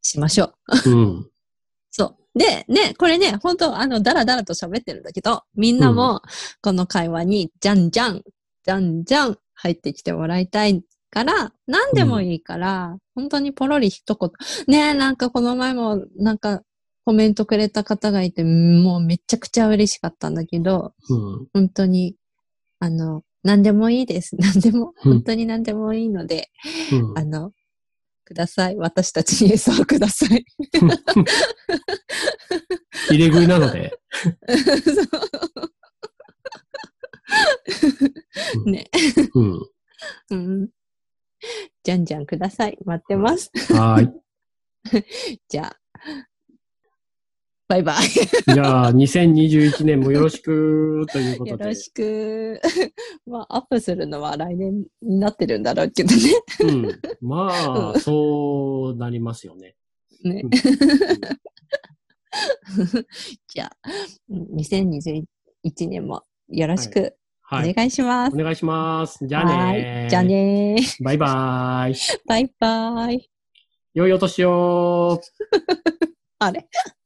A: しましょう。
B: うん。*laughs*
A: そう。で、ね、これね、本当あの、だらだらと喋ってるんだけど、みんなも、この会話に、じゃんじゃん、じゃんじゃん、入ってきてもらいたいから、何でもいいから、本当にポロリ一言。ねえ、なんかこの前も、なんか、コメントくれた方がいて、もうめちゃくちゃ嬉しかったんだけど、
B: うん。
A: 本当に、あの、何でもいいです。*laughs* 何でも、
B: うん
A: 本当に何でもいいので、
B: うん
A: あの、ください。私たちに餌をください。
B: 入れ食いなので、*laughs*
A: ね。
B: うん。
A: うん。じゃんじゃんください。待ってます。
B: はーい。*laughs*
A: じゃあ、バイバイ。
B: じゃあ、2021年もよろしく、ということで。
A: よろしく。*laughs* まあ、アップするのは来年になってるんだろうけどね。
B: うん。まあ、そうなりますよね。
A: ね
B: うん *laughs*
A: じゃあ、うん2021年もよろしくお
B: はい。
A: 願いします。
B: お願いします。じゃあね
A: はいじゃあねー。
B: バイバイ。
A: バイバイ。
B: 良いお年を。*laughs*
A: あれ？